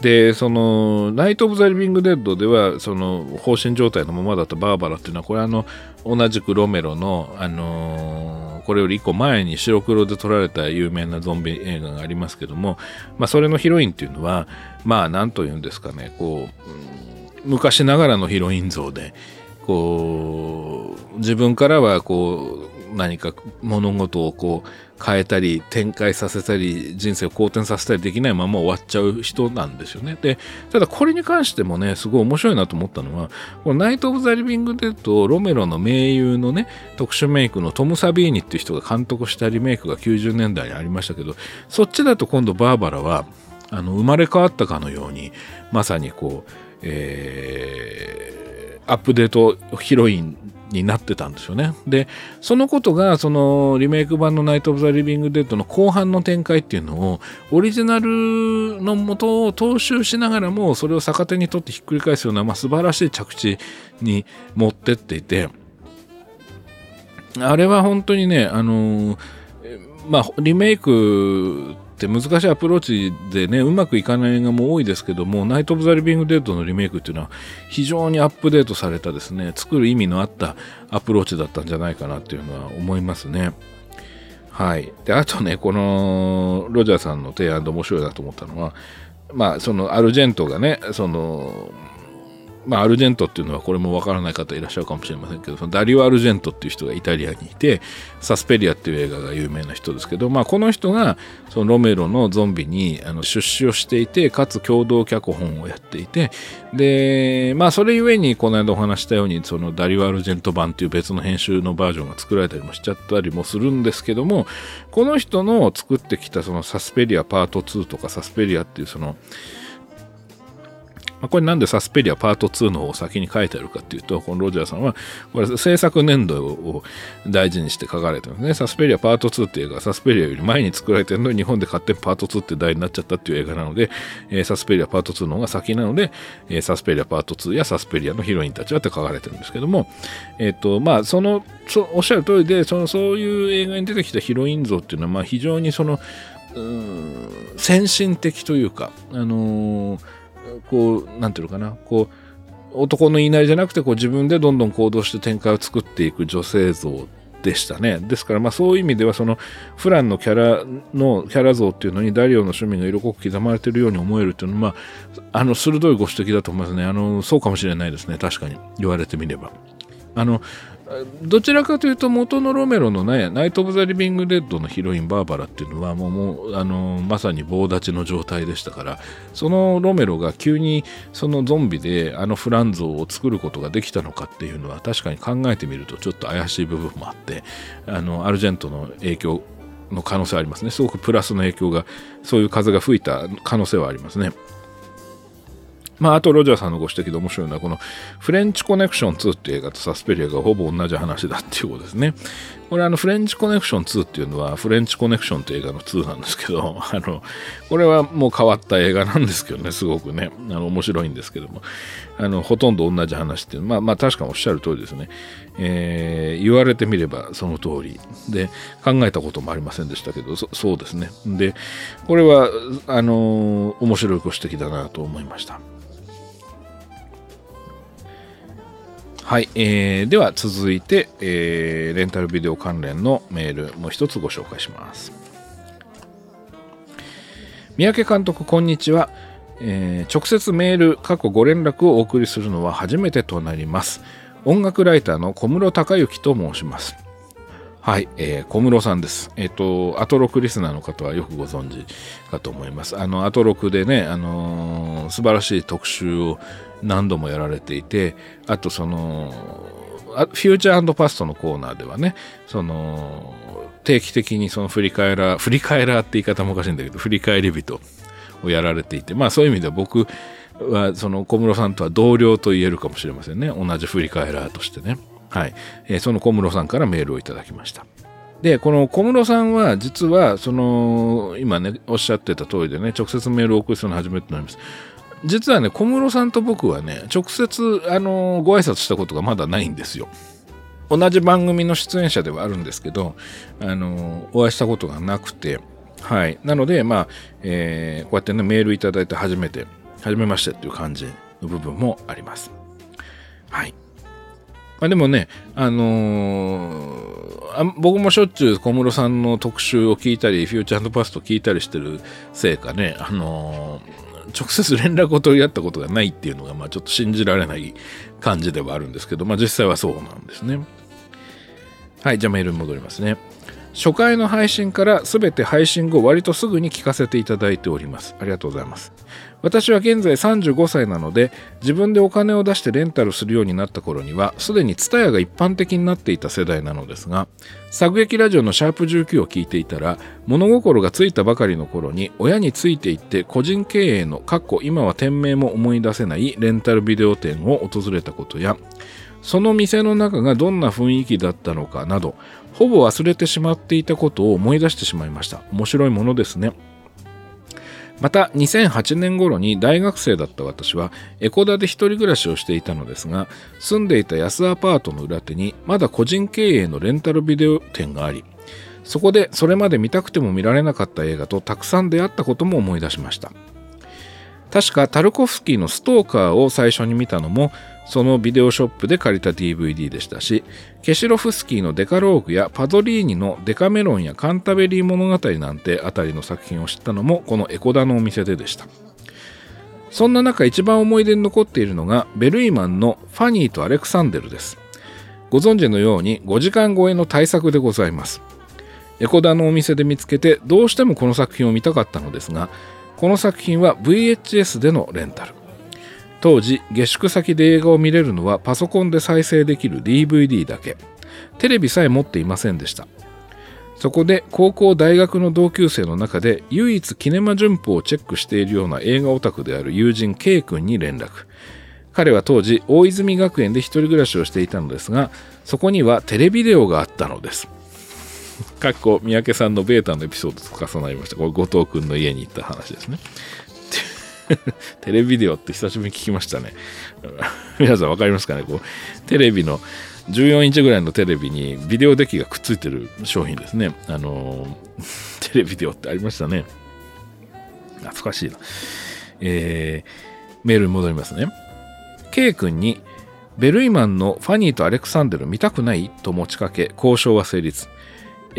[SPEAKER 1] でその「ナイト・オブ・ザ・リビング・デッド」ではその放心状態のままだったバーバラっていうのはこれあの同じくロメロの、あのー、これより1個前に白黒で撮られた有名なゾンビ映画がありますけども、まあ、それのヒロインっていうのはまあなんというんですかねこう、昔ながらのヒロイン像でこう自分からはこう何か物事をこう変えたり展開させたり人生を好転させたりできないまま終わっちゃう人なんですよね。でただこれに関してもねすごい面白いなと思ったのはこのナイト・オブ・ザ・リビング・デッドロメロの名優のね特殊メイクのトム・サビーニっていう人が監督したリメイクが90年代にありましたけどそっちだと今度バーバラはあの生まれ変わったかのようにまさにこう、えー、アップデートヒロインになってたんですよね。で、そのことが、そのリメイク版のナイト・オブ・ザ・リビング・デッドの後半の展開っていうのを、オリジナルの元を踏襲しながらも、それを逆手にとってひっくり返すような、まあ、素晴らしい着地に持ってっていて、あれは本当にね、あのまあ、リメイクって難しいアプローチでねうまくいかない映画も多いですけども「ナイト・オブ・ザ・リビング・デート」のリメイクっていうのは非常にアップデートされたですね作る意味のあったアプローチだったんじゃないかなっていうのは思いますね。はい、であとねこのロジャーさんの提案で面白いなと思ったのはまあそのアルジェントがねそのまあ、アルジェントっていうのはこれもわからない方いらっしゃるかもしれませんけどそのダリオ・アルジェントっていう人がイタリアにいてサスペリアっていう映画が有名な人ですけど、まあ、この人がそのロメロのゾンビにあの出資をしていてかつ共同脚本をやっていてでまあそれゆえにこの間お話したようにそのダリオ・アルジェント版っていう別の編集のバージョンが作られたりもしちゃったりもするんですけどもこの人の作ってきたそのサスペリアパート2とかサスペリアっていうそのまあ、これなんでサスペリアパート2の方を先に書いてあるかっていうと、このロジャーさんは、これ制作年度を大事にして書かれてますね。サスペリアパート2っていう映画、サスペリアより前に作られてるのに日本で勝手にパート2って題になっちゃったっていう映画なので、えー、サスペリアパート2の方が先なので、えー、サスペリアパート2やサスペリアのヒロインたちはって書かれてるんですけども、えっ、ー、と、まあ、その、そおっしゃる通りで、その、そういう映画に出てきたヒロイン像っていうのは、まあ、非常にその、うん先進的というか、あのーこう、なんていうのかな、こう、男の言いなりじゃなくて、こう自分でどんどん行動して展開を作っていく女性像でしたね。ですから、まあそういう意味では、その、フランのキャラの、キャラ像っていうのにダリオの趣味が色濃く刻まれてるように思えるっていうのは、まあ、あの、鋭いご指摘だと思いますね。あの、そうかもしれないですね。確かに。言われてみれば。あの、どちらかというと元のロメロのね、ナイト・オブ・ザ・リビング・デッドのヒロインバーバラっていうのはもうもうあのまさに棒立ちの状態でしたからそのロメロが急にそのゾンビであのフラン像を作ることができたのかっていうのは確かに考えてみるとちょっと怪しい部分もあってあのアルジェントの影響の可能性ありますねすごくプラスの影響がそういう風が吹いた可能性はありますね。まあ、あとロジャーさんのご指摘で面白いのは、このフレンチコネクション2っていう映画とサスペリアがほぼ同じ話だっていうことですね。これあのフレンチコネクション2っていうのはフレンチコネクションって映画の2なんですけど、あの、これはもう変わった映画なんですけどね、すごくね、あの面白いんですけども、あの、ほとんど同じ話っていう、まあまあ確かにおっしゃる通りですね。えー、言われてみればその通り。で考えたこともありませんでしたけどそうですね。でこれはあの、面白いご指摘だなと思いました。はい、えー、では続いて、えー、レンタルビデオ関連のメールもう一つご紹介します三宅監督こんにちは、えー、直接メール過去ご連絡をお送りするのは初めてとなります音楽ライターの小室孝之と申しますはい、えー、小室さんです。えっ、ー、と、アトロクリスナーの方はよくご存知かと思います。あの、アトロクでね、あのー、素晴らしい特集を何度もやられていてあとそのフューチャーパストのコーナーではねその定期的にその振り返ら振り返らって言い方もおかしいんだけど振り返り人をやられていてまあそういう意味では僕はその小室さんとは同僚と言えるかもしれませんね。同じ振り返らとしてね。はい、えー、その小室さんからメールをいただきました。でこの小室さんは実はその今ねおっしゃってた通りでね直接メールを送りするの初めてになります。実はね、小室さんと僕はね、直接、あの、ご挨拶したことがまだないんですよ。同じ番組の出演者ではあるんですけど、あの、お会いしたことがなくて、はい。なので、まあ、えー、こうやってね、メールいただいて初めて、初めましてっていう感じの部分もあります。はい。まあ、でもね、あのー、僕もしょっちゅう小室さんの特集を聞いたり、フューチャーパスト聞いたりしてるせいかね、あのー直接連絡を取り合ったことがないっていうのが、まあ、ちょっと信じられない感じではあるんですけど、まあ、実際はそうなんですね。はい、じゃあメールに戻りますね。初回の配信から全て配信後割とすぐに聞かせていただいております。ありがとうございます。私は現在35歳なので自分でお金を出してレンタルするようになった頃にはすでにツタヤが一般的になっていた世代なのですが作劇ラジオのシャープ19を聞いていたら物心がついたばかりの頃に親についていって個人経営のかっこ今は店名も思い出せないレンタルビデオ店を訪れたことやその店の中がどんな雰囲気だったのかなどほぼ忘れてしまっていたことを思い出してしまいました。面白いものですね。また2008年頃に大学生だった私はエコダで一人暮らしをしていたのですが住んでいた安アパートの裏手にまだ個人経営のレンタルビデオ店がありそこでそれまで見たくても見られなかった映画とたくさん出会ったことも思い出しました。確かタルコフスキーのストーカーを最初に見たのもそのビデオショップで借りた DVD でしたし、ケシロフスキーのデカローグやパドリーニのデカメロンやカンタベリー物語なんてあたりの作品を知ったのもこのエコダのお店ででした。そんな中一番思い出に残っているのがベルイマンのファニーとアレクサンデルです。ご存知のように5時間超えの大作でございます。エコダのお店で見つけてどうしてもこの作品を見たかったのですが、この作品は VHS でのレンタル。当時下宿先で映画を見れるのはパソコンで再生できる DVD だけ。テレビさえ持っていませんでした。そこで高校大学の同級生の中で唯一キネマ旬報をチェックしているような映画オタクである友人 K 君に連絡。彼は当時大泉学園で一人暮らしをしていたのですがそこにはテレビデオがあったのです。かっこ三宅さんのベータのエピソードと重なりましたこれ後藤君の家に行った話ですね テレビデオって久しぶりに聞きましたね。皆さん分かりますかね？こうテレビの14インチぐらいのテレビにビデオデッキがくっついてる商品ですね。あの テレビデオってありましたね。懐かしいな。えー、メールに戻りますね。K 君にベルイマンのファニーとアレクサンデル見たくない？と持ちかけ交渉は成立。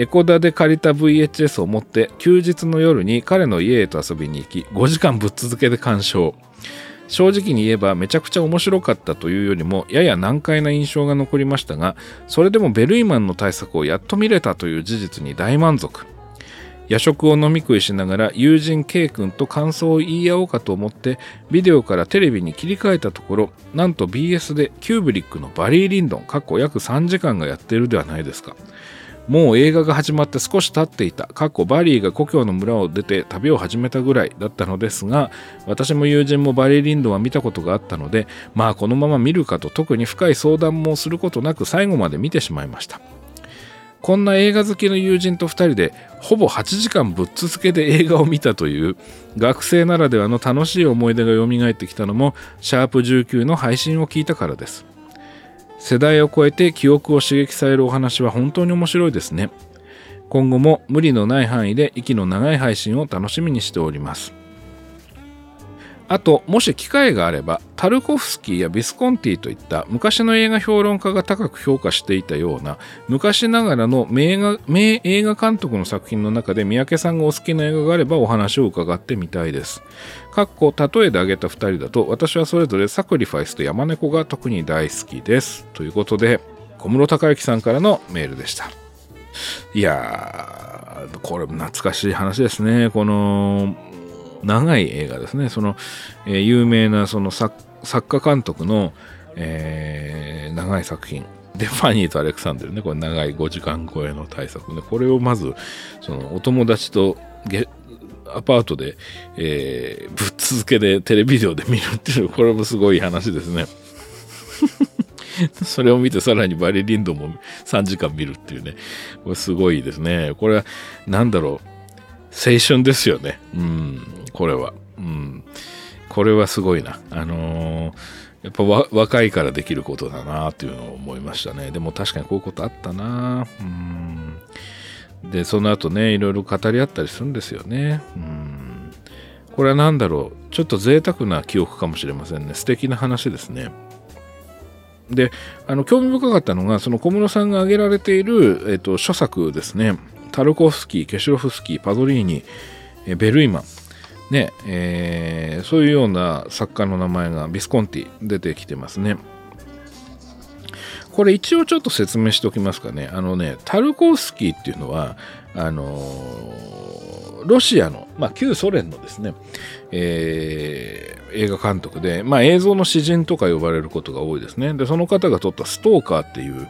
[SPEAKER 1] エコダで借りた VHS を持って休日の夜に彼の家へと遊びに行き5時間ぶっ続けで鑑賞。正直に言えばめちゃくちゃ面白かったというよりもやや難解な印象が残りましたがそれでもベルイマンの対策をやっと見れたという事実に大満足。夜食を飲み食いしながら友人 K 君と感想を言い合おうかと思ってビデオからテレビに切り替えたところなんと BS でキューブリックのバリー・リンドン過去約3時間がやっているではないですか。もう映画が始まって少し経っていた、過去バリーが故郷の村を出て旅を始めたぐらいだったのですが、私も友人もバリー・リンドは見たことがあったので、まあこのまま見るかと特に深い相談もすることなく最後まで見てしまいました。こんな映画好きの友人と2人でほぼ8時間ぶっ続けで映画を見たという学生ならではの楽しい思い出が蘇ってきたのもシャープ19の配信を聞いたからです世代を超えて記憶を刺激されるお話は本当に面白いですね今後も無理のない範囲で息の長い配信を楽しみにしておりますあと、もし機会があれば、タルコフスキーやビスコンティといった昔の映画評論家が高く評価していたような昔ながらの名画名映画監督の作品の中で三宅さんがお好きな映画があればお話を伺ってみたいです。かっこ例えで挙げた2人だと私はそれぞれサクリファイスと山猫が特に大好きです。ということで小室孝之さんからのメールでした。いやー、これ懐かしい話ですね。この長い映画ですね。その、えー、有名なその作家監督の、えー、長い作品。デファニーとアレクサンデルね、これ長い5時間超えの大作ね。これをまず、そのお友達とアパートで、えー、ぶっ続けでテレビデオで見るっていう、これもすごい話ですね。それを見てさらにバリリンドも3時間見るっていうね。これすごいですね。これは、なんだろう。青春ですよね。うん。これは。うん。これはすごいな。あのー、やっぱ若いからできることだなっていうのを思いましたね。でも確かにこういうことあったなうん。で、その後ね、いろいろ語り合ったりするんですよね。うん。これは何だろう。ちょっと贅沢な記憶かもしれませんね。素敵な話ですね。で、あの、興味深かったのが、その小室さんが挙げられている、えっ、と、書作ですね。タルコフスキー、ケシロフスキー、パゾリーニ、ベルイマン、ねえー、そういうような作家の名前がビスコンティ出てきてますね。これ一応ちょっと説明しておきますかね。あのね、タルコフスキーっていうのは、あのー、ロシアの、まあ、旧ソ連のですね、えー、映画監督で、まあ、映像の詩人とか呼ばれることが多いですね。で、その方が撮ったストーカーっていう、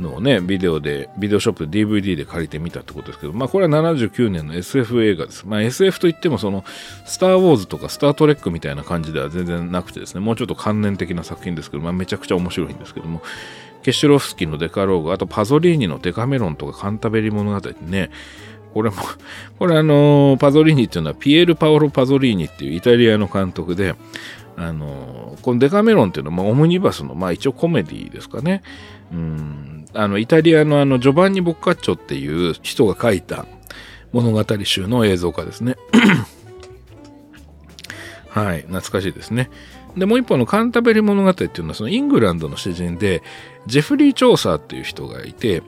[SPEAKER 1] のをね、ビデオで、ビデオショップで DVD で借りてみたってことですけど、まあこれは79年の SF 映画です。まあ SF といってもその、スター・ウォーズとかスター・トレックみたいな感じでは全然なくてですね、もうちょっと観念的な作品ですけど、まあめちゃくちゃ面白いんですけども、ケシュロフスキーのデカローグ、あとパゾリーニのデカメロンとかカンタベリ物語ね、これも、これあのパゾリーニっていうのはピエール・パオロ・パゾリーニっていうイタリアの監督で、あのこのデカメロンっていうのは、オムニバスの、まあ一応コメディですかね。うん、あの、イタリアのあの、ジョバンニ・ボッカッチョっていう人が書いた物語集の映像化ですね。はい、懐かしいですね。で、もう一方のカンタベリ物語っていうのは、そのイングランドの詩人で、ジェフリー・チョーサーっていう人がいて、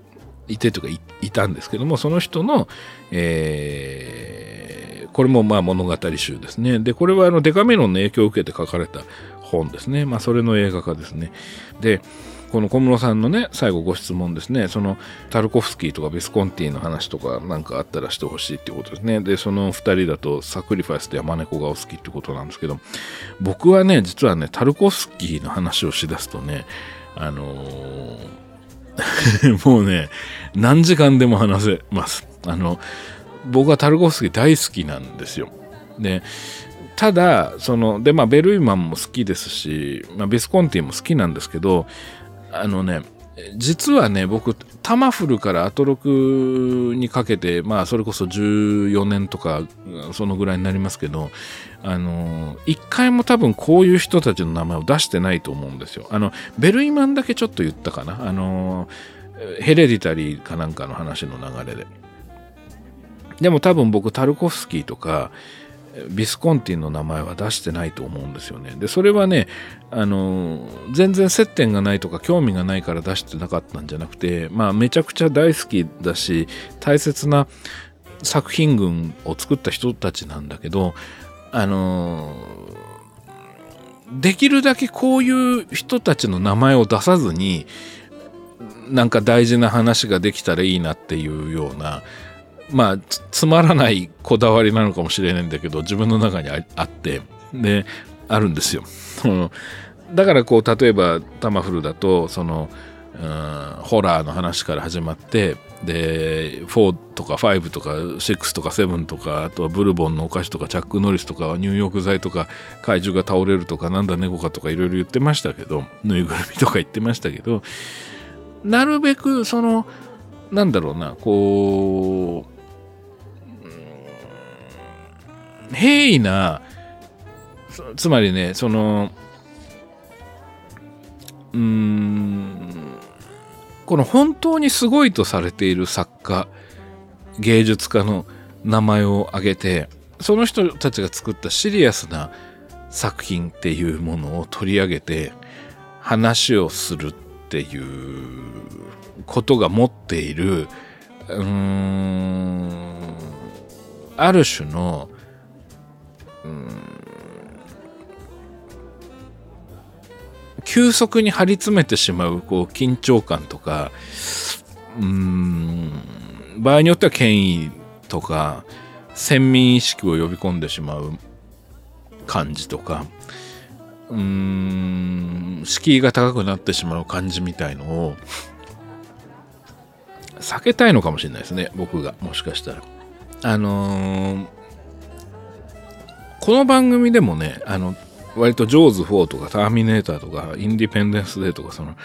[SPEAKER 1] いてとかいたんですけども、その人の、えー、これもまあ物語集ですね。で、これはあのデカメロンの影響を受けて書かれた本ですね。まあ、それの映画化ですね。で、この小室さんのね、最後ご質問ですね、そのタルコフスキーとかビスコンティの話とかなんかあったらしてほしいっていうことですね。で、その2人だとサクリファイスと山猫がお好きってことなんですけど、僕はね、実はね、タルコフスキーの話をしだすとね、あのー、もうね、何時間でも話せます。あの、僕はタルコフスキー大好きなんですよ。で、ただ、その、で、まあ、ベルイマンも好きですし、まあ、ビスコンティも好きなんですけど、あのね、実はね、僕、タマフルからアトロクにかけて、まあ、それこそ14年とか、そのぐらいになりますけど、あの、一回も多分こういう人たちの名前を出してないと思うんですよ。あの、ベルイマンだけちょっと言ったかな。あの、ヘレディタリーかなんかの話の流れで。でも多分僕、タルコフスキーとか、ビスコンティの名前は出してないと思うんですよね。で、それはね、あの、全然接点がないとか興味がないから出してなかったんじゃなくて、まあめちゃくちゃ大好きだし、大切な作品群を作った人たちなんだけど、あの、できるだけこういう人たちの名前を出さずに、なんか大事な話ができたらいいなっていうような、まあつまらないこだわりなのかもしれないんだけど自分の中にあってであるんですよ。だからこう例えばタマフルだとそのうんホラーの話から始まってで4とか5とか6とか7とかあとはブルボンのお菓子とかチャック・ノリスとか入浴剤とか怪獣が倒れるとかなんだ猫かとかいろいろ言ってましたけどぬいぐるみとか言ってましたけどなるべくそのなんだろうな、こう、平易な、つまりね、その、うーん、この本当にすごいとされている作家、芸術家の名前を挙げて、その人たちが作ったシリアスな作品っていうものを取り上げて話をするっていうことが持っているうーんある種のうん急速に張り詰めてしまうこう緊張感とかうん場合によっては権威とか先民意識を呼び込んでしまう感じとかうーん敷居が高くなってしまう感じみたいのを避けたいのかもしれないですね僕がもしかしたら。あのー、この番組でもねあの割と「ジョーズ4」とか「ターミネーター」とか「インディペンデンス・デー」とかその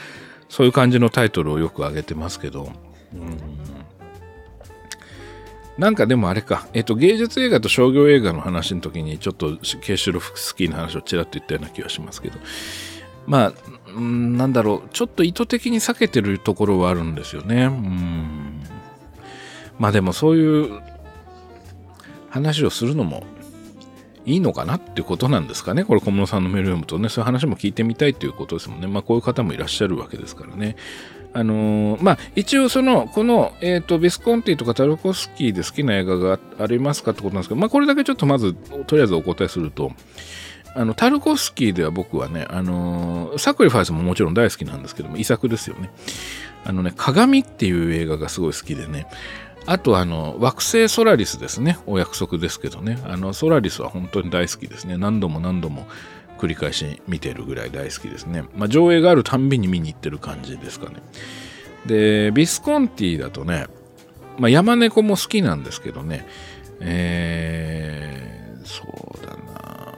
[SPEAKER 1] そういう感じのタイトルをよく挙げてますけど。うん。なんかでもあれか、えっと、芸術映画と商業映画の話の時にちょっとケーシュロフスキーの話をちらっと言ったような気がしますけど。まあんなんだろう。ちょっと意図的に避けてるところはあるんですよね。うん。まあでもそういう話をするのもいいのかなっていうことなんですかね。これ小室さんのメール読むとね、そういう話も聞いてみたいということですもんね。まあこういう方もいらっしゃるわけですからね。あのー、まあ、一応その、この、えっ、ー、と、ビスコンティとかタルコスキーで好きな映画がありますかってことなんですけど、まあ、これだけちょっとまず、とりあえずお答えすると、あの、タルコスキーでは僕はね、あのー、サクリファイスももちろん大好きなんですけども、遺作ですよね。あのね、鏡っていう映画がすごい好きでね、あとあの、惑星ソラリスですね。お約束ですけどね。あの、ソラリスは本当に大好きですね。何度も何度も繰り返し見てるぐらい大好きですね。まあ、上映があるたんびに見に行ってる感じですかね。で、ビスコンティだとね、まあ、山猫も好きなんですけどね、えー、そうだな、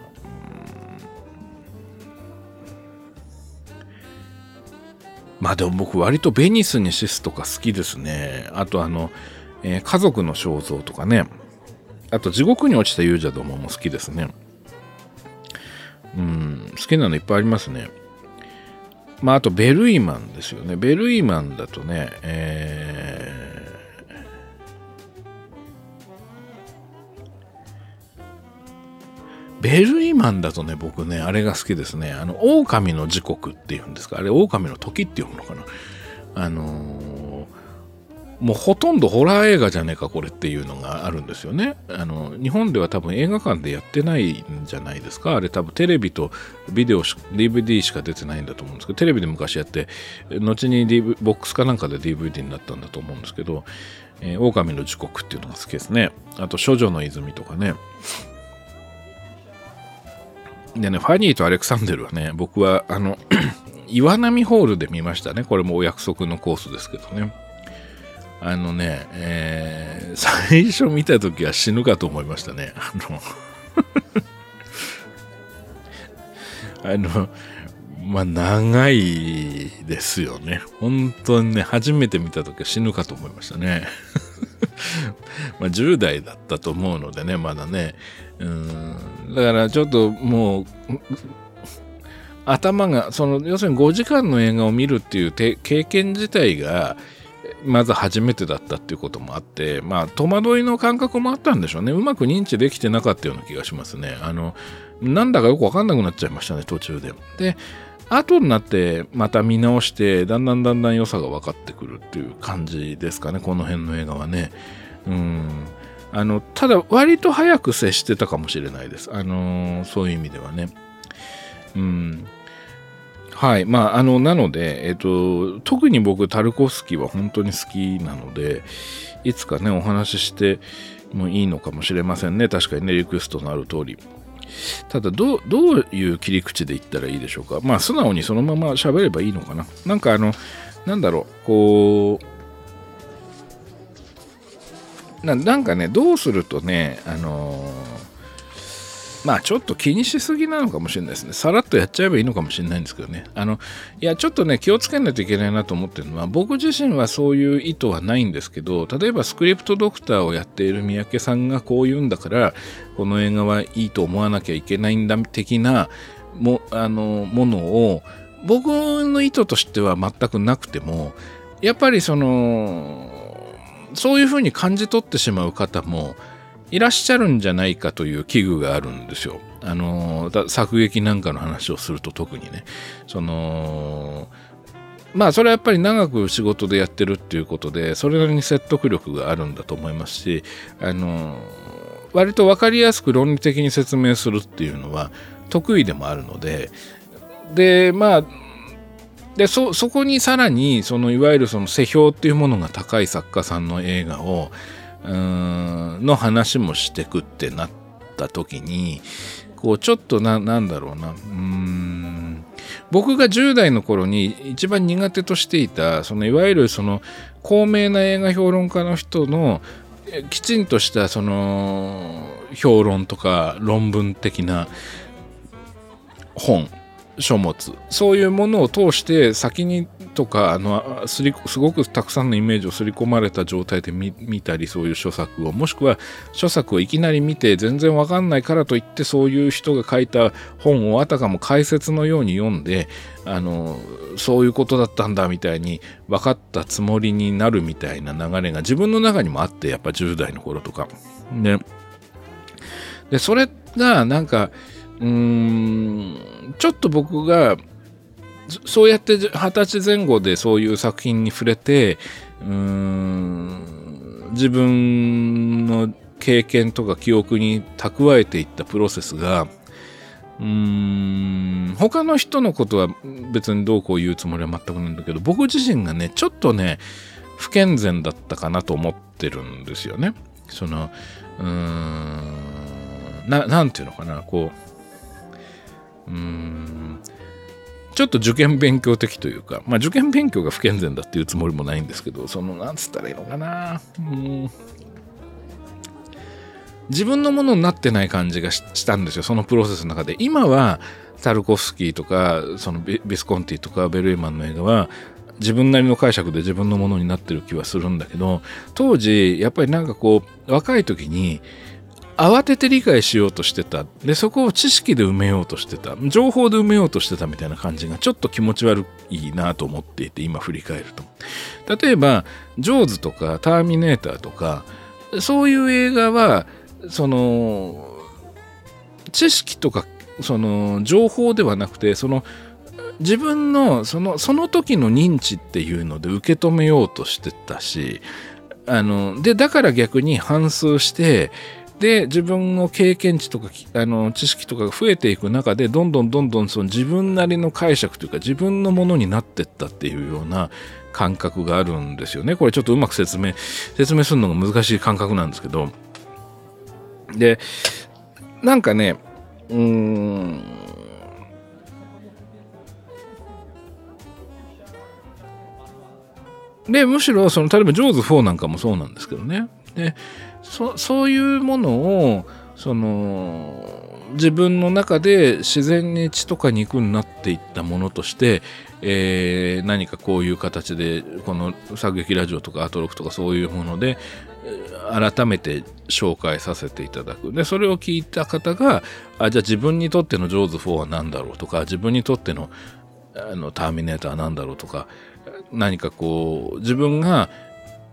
[SPEAKER 1] まあでも僕割とベニスにシスとか好きですね。あとあの、えー、家族の肖像とかね。あと地獄に落ちた勇者どもも好きですね。うん、好きなのいっぱいありますね。まあ、あとベルイマンですよね。ベルイマンだとね、えー、ベルイマンだとね、僕ね、あれが好きですね。あの、狼の時刻っていうんですか。あれ、狼の時って読むのかな。あのーもうほとんどホラー映画じゃねえかこれっていうのがあるんですよね。あの日本では多分映画館でやってないんじゃないですか。あれ多分テレビとビデオ DVD しか出てないんだと思うんですけどテレビで昔やって後に、DV、ボックスかなんかで DVD になったんだと思うんですけど「えー、狼の時刻」っていうのが好きですね。あと「処女の泉」とかね。でね、ファニーとアレクサンデルはね、僕はあの 岩波ホールで見ましたね。これもお約束のコースですけどね。あのね、えー、最初見た時は死ぬかと思いましたね。あのあの、まあ、長いですよね。本当にね、初めて見た時は死ぬかと思いましたね。まあ、10代だったと思うのでね、まだね。うん、だからちょっともう、頭が、その、要するに5時間の映画を見るっていう経験自体が、まず初めてだったっていうこともあって、まあ、戸惑いの感覚もあったんでしょうね。うまく認知できてなかったような気がしますね。あの、なんだかよくわかんなくなっちゃいましたね、途中で。で、後になってまた見直して、だんだんだんだん良さが分かってくるっていう感じですかね、この辺の映画はね。うん。あの、ただ割と早く接してたかもしれないです。あのそういう意味ではね。うん。はい。まあ、あの、なので、えっ、と、特に僕、タルコフスキーは本当に好きなので、いつかね、お話ししてもいいのかもしれませんね。確かにね、リクエストのある通り。ただ、どう、いう切り口で言ったらいいでしょうか。まあ、素直にそのまま喋ればいいのかな。なんかあの、なんだろう、こう、ななんかね、どうするとね、あのーまあちょっと気にしすぎなのかもしれないですね。さらっとやっちゃえばいいのかもしれないんですけどね。あの、いや、ちょっとね、気をつけないといけないなと思ってるのは、僕自身はそういう意図はないんですけど、例えばスクリプトドクターをやっている三宅さんがこう言うんだから、この映画はいいと思わなきゃいけないんだ的なもあのものを、僕の意図としては全くなくても、やっぱりその、そういうふうに感じ取ってしまう方も、いらっしゃるんじゃないかという危惧があるんですよ。あの作劇なんかの話をすると特にね。そのまあそれはやっぱり長く仕事でやってるっていうことでそれなりに説得力があるんだと思いますしあの割と分かりやすく論理的に説明するっていうのは得意でもあるのででまあでそそこにさらにそのいわゆるその世評っていうものが高い作家さんの映画をの話もしてくってなった時にこうちょっとななんだろうなうん僕が10代の頃に一番苦手としていたそのいわゆるその高名な映画評論家の人のきちんとしたその評論とか論文的な本書物。そういうものを通して先にとかあのすりすごくたくさんのイメージを刷り込まれた状態で見たりそういう書作を。もしくは書作をいきなり見て全然わかんないからといってそういう人が書いた本をあたかも解説のように読んであのそういうことだったんだみたいに分かったつもりになるみたいな流れが自分の中にもあってやっぱ10代の頃とか。ね、でそれがなんかうーんちょっと僕がそうやって二十歳前後でそういう作品に触れてうーん自分の経験とか記憶に蓄えていったプロセスがうーん他の人のことは別にどうこう言うつもりは全くないんだけど僕自身がねちょっとね不健全だったかなと思ってるんですよね。そのうーんななんていうのかなこううんちょっと受験勉強的というか、まあ受験勉強が不健全だっていうつもりもないんですけど、その、なんつったらいいのかな。うん自分のものになってない感じがしたんですよ、そのプロセスの中で。今は、タルコフスキーとか、そのビスコンティとかベルエマンの映画は、自分なりの解釈で自分のものになってる気はするんだけど、当時、やっぱりなんかこう、若い時に、慌てて理解しようとしてた。で、そこを知識で埋めようとしてた。情報で埋めようとしてたみたいな感じがちょっと気持ち悪いなと思っていて、今振り返ると。例えば、ジョーズとかターミネーターとか、そういう映画は、その、知識とか、その、情報ではなくて、その、自分のそのその時の認知っていうので受け止めようとしてたしあのでだから逆に反数してで自分の経験値とかあの知識とかが増えていく中でどんどんどんどんその自分なりの解釈というか自分のものになってったっていうような感覚があるんですよね。これちょっとうまく説明説明するのが難しい感覚なんですけど。でなんかねうーん。でむしろその例えば「ジョーズ4」なんかもそうなんですけどね。でそそういうものをその自分の中で自然に血とか肉になっていったものとして、えー、何かこういう形でこの作劇ラジオとかアトロクとかそういうもので改めて紹介させていただく。でそれを聞いた方があじゃあ自分にとっての「ジョーズ4」は何だろうとか自分にとってのあの「ターミネーター」は何だろうとか何かこう自分が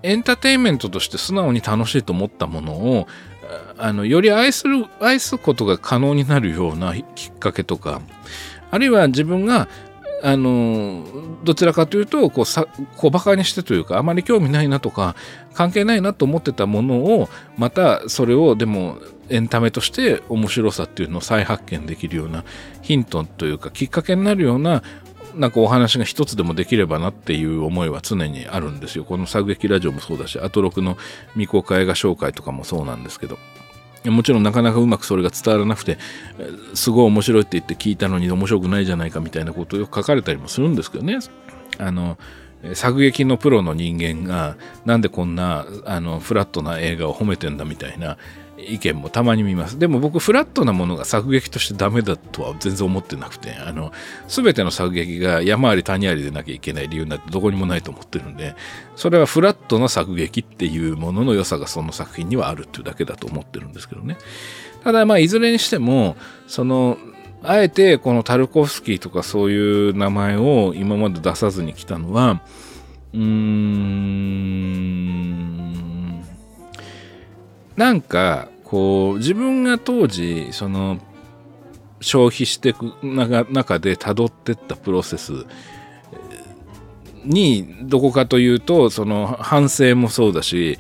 [SPEAKER 1] エンターテインメントとして素直に楽しいと思ったものをあのより愛する愛すことが可能になるようなきっかけとかあるいは自分があのどちらかというとこうさ小バカにしてというかあまり興味ないなとか関係ないなと思ってたものをまたそれをでもエンタメとして面白さっていうのを再発見できるようなヒントというかきっかけになるようななんかお話が一つでもできればなっていう思いは常にあるんですよ。この作劇ラジオもそうだし、アトロクの未公開映画紹介とかもそうなんですけど。もちろんなかなかうまくそれが伝わらなくて、すごい面白いって言って聞いたのに面白くないじゃないかみたいなことをよく書かれたりもするんですけどね。あの、作劇のプロの人間がなんでこんなあのフラットな映画を褒めてんだみたいな意見もたまに見ます。でも僕、フラットなものが作劇としてダメだとは全然思ってなくて、あの、すべての作劇が山あり谷ありでなきゃいけない理由なんてどこにもないと思ってるんで、それはフラットな作劇っていうものの良さがその作品にはあるっていうだけだと思ってるんですけどね。ただ、まあ、いずれにしても、その、あえてこのタルコフスキーとかそういう名前を今まで出さずに来たのは、うーん、なんか、こう、自分が当時、その、消費していく中で辿ってったプロセスにどこかというとその反省もそうだし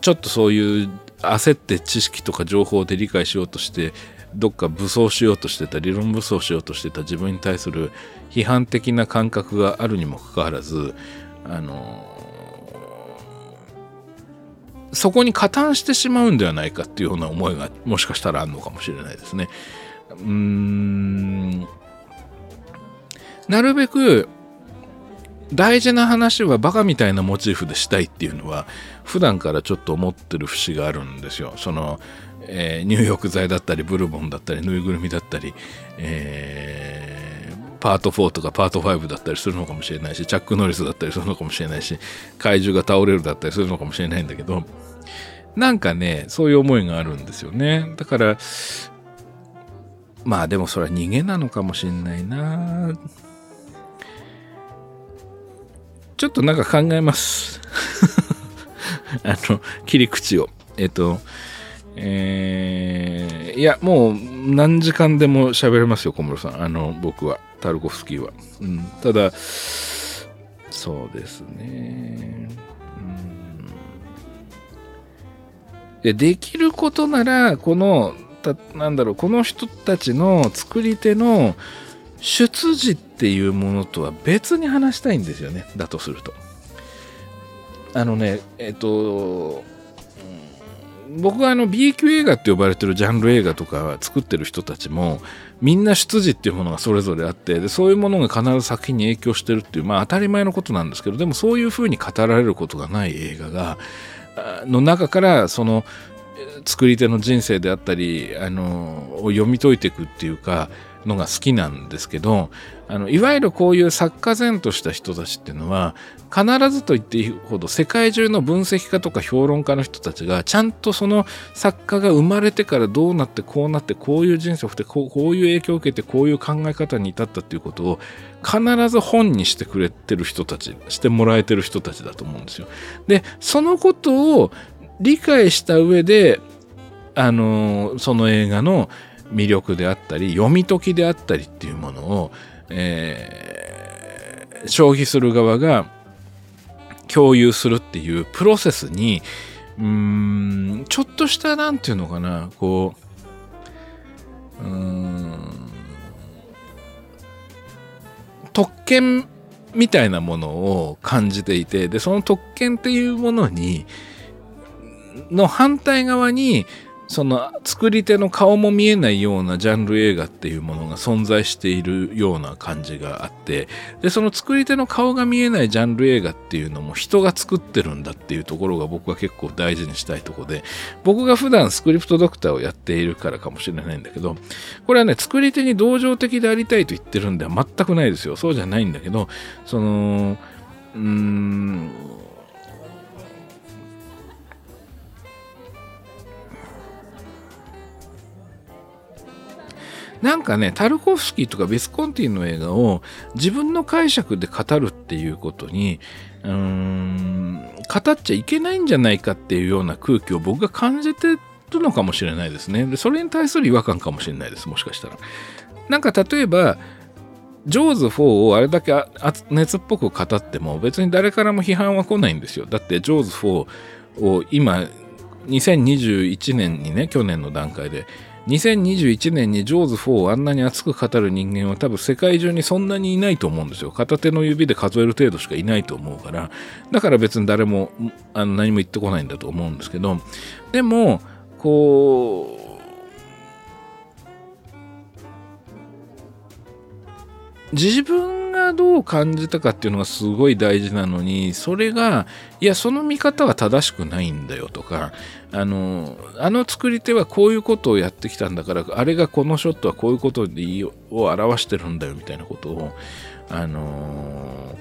[SPEAKER 1] ちょっとそういう焦って知識とか情報で理解しようとしてどっか武装しようとしてた理論武装しようとしてた自分に対する批判的な感覚があるにもかかわらずあのそこに加担してしまうんではないかっていうような思いがもしかしたらあるのかもしれないですね。うーんなるべく大事な話はバカみたいなモチーフでしたいっていうのは普段からちょっと思ってる節があるんですよ。その、え、入浴剤だったりブルボンだったりぬいぐるみだったり、えー、パート4とかパート5だったりするのかもしれないしチャック・ノリスだったりするのかもしれないし怪獣が倒れるだったりするのかもしれないんだけどなんかねそういう思いがあるんですよねだからまあでもそれは逃げなのかもしれないなちょっとなんか考えます。あの、切り口を。えっと、えー、いや、もう何時間でも喋れますよ、小室さん。あの、僕は、タルコフスキーは。うん、ただ、そうですね。うん、でできることなら、この、たなんだろう、この人たちの作り手の出自っていうものとは別に話したいんですよね。だとすると。あのね、えっと、僕はあの B 級映画って呼ばれてるジャンル映画とか作ってる人たちもみんな出自っていうものがそれぞれあってでそういうものが必ず作品に影響してるっていうまあ当たり前のことなんですけどでもそういうふうに語られることがない映画がの中からその作り手の人生であったりあのを読み解いていくっていうかのが好きなんですけどあのいわゆるこういう作家前とした人たちっていうのは必ずと言っていいほど世界中の分析家とか評論家の人たちがちゃんとその作家が生まれてからどうなってこうなってこういう人生を送ってこうこういう影響を受けてこういう考え方に至ったっていうことを必ず本にしてくれてる人たちしてもらえてる人たちだと思うんですよ。でそのことを理解した上であのその映画の魅力であったり読み解きであったりっていうものを、えー、消費する側が共有するっていうプロセスにうーんちょっとした何て言うのかなこううーん特権みたいなものを感じていてでその特権っていうものにの反対側にその作り手の顔も見えないようなジャンル映画っていうものが存在しているような感じがあってでその作り手の顔が見えないジャンル映画っていうのも人が作ってるんだっていうところが僕は結構大事にしたいとこで僕が普段スクリプトドクターをやっているからかもしれないんだけどこれはね作り手に同情的でありたいと言ってるんでは全くないですよ。そうじゃないんだけどそのうーんなんかね、タルコフスキーとかビスコンティの映画を自分の解釈で語るっていうことに、うーん、語っちゃいけないんじゃないかっていうような空気を僕が感じてるのかもしれないですね。で、それに対する違和感かもしれないです、もしかしたら。なんか例えば、ジョーズ4をあれだけ熱っぽく語っても別に誰からも批判は来ないんですよ。だってジョーズ4を今2021年にね去年の段階で2021年にジョーズ4をあんなに熱く語る人間は多分世界中にそんなにいないと思うんですよ。片手の指で数える程度しかいないと思うから、だから別に誰もあの何も言ってこないんだと思うんですけど、でも、こう、自分がどう感じたかっていうのがすごい大事なのにそれがいやその見方は正しくないんだよとかあのあの作り手はこういうことをやってきたんだからあれがこのショットはこういうことでを表してるんだよみたいなことをあの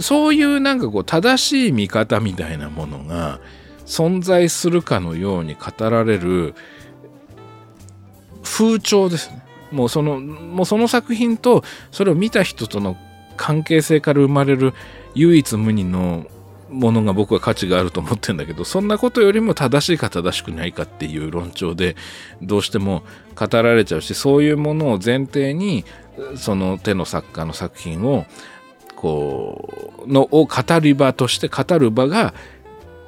[SPEAKER 1] そういうなんかこう正しい見方みたいなものが存在するかのように語られる風潮ですね。もうそのもうその作品とそれを見た人との関係性から生まれる唯一無二のものが僕は価値があると思ってんだけどそんなことよりも正しいか正しくないかっていう論調でどうしても語られちゃうしそういうものを前提にその手の作家の作品をこうのを語り場として語る場が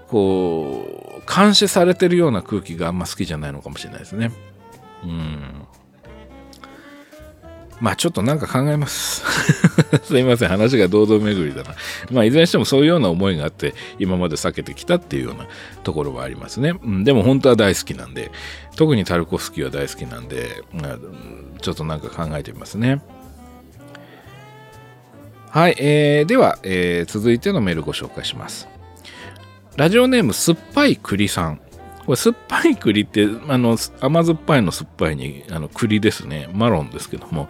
[SPEAKER 1] こう監視されてるような空気があんま好きじゃないのかもしれないですね。うんまあちょっとなんか考えます。すいません、話が堂々巡りだな。まあいずれにしてもそういうような思いがあって、今まで避けてきたっていうようなところはありますね。うん、でも本当は大好きなんで、特にタルコフスキーは大好きなんで、まあ、ちょっとなんか考えてみますね。はい、えー、では、えー、続いてのメールご紹介します。ラジオネーム酸っぱい栗さん。これ酸っぱい栗ってあの甘酸っぱいの酸っぱいにあの栗ですね。マロンですけども。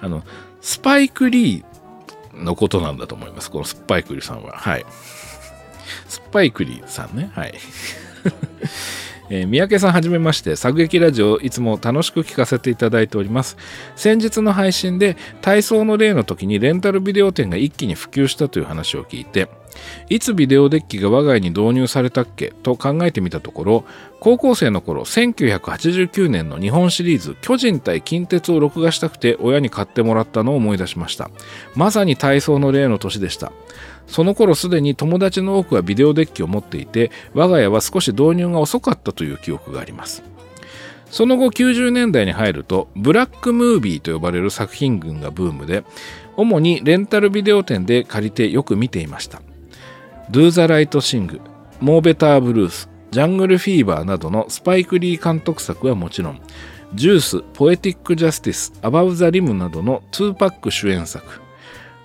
[SPEAKER 1] あのスパイクリーのことなんだと思います。この酸っぱい栗さんは。はい。酸っぱい栗さんね。はい。えー、三宅さんはじめまして、作劇ラジオいつも楽しく聞かせていただいております。先日の配信で体操の例の時にレンタルビデオ店が一気に普及したという話を聞いて、いつビデオデッキが我が家に導入されたっけ？と考えてみたところ高校生の頃1989年の日本シリーズ巨人対近鉄を録画したくて親に買ってもらったのを思い出しました。まさに体操の例の年でした。その頃すでに友達の多くはビデオデッキを持っていて我が家は少し導入が遅かったという記憶があります。その後90年代に入るとブラックムービーと呼ばれる作品群がブームで主にレンタルビデオ店で借りてよく見ていました。Do the Right Sing、More Better Blues、ジャングルフィーバーなどのスパイク・リー監督作はもちろん、ジュース、ポエティック・ジャスティス、アバウ・ザ・リムなどの2パック主演作、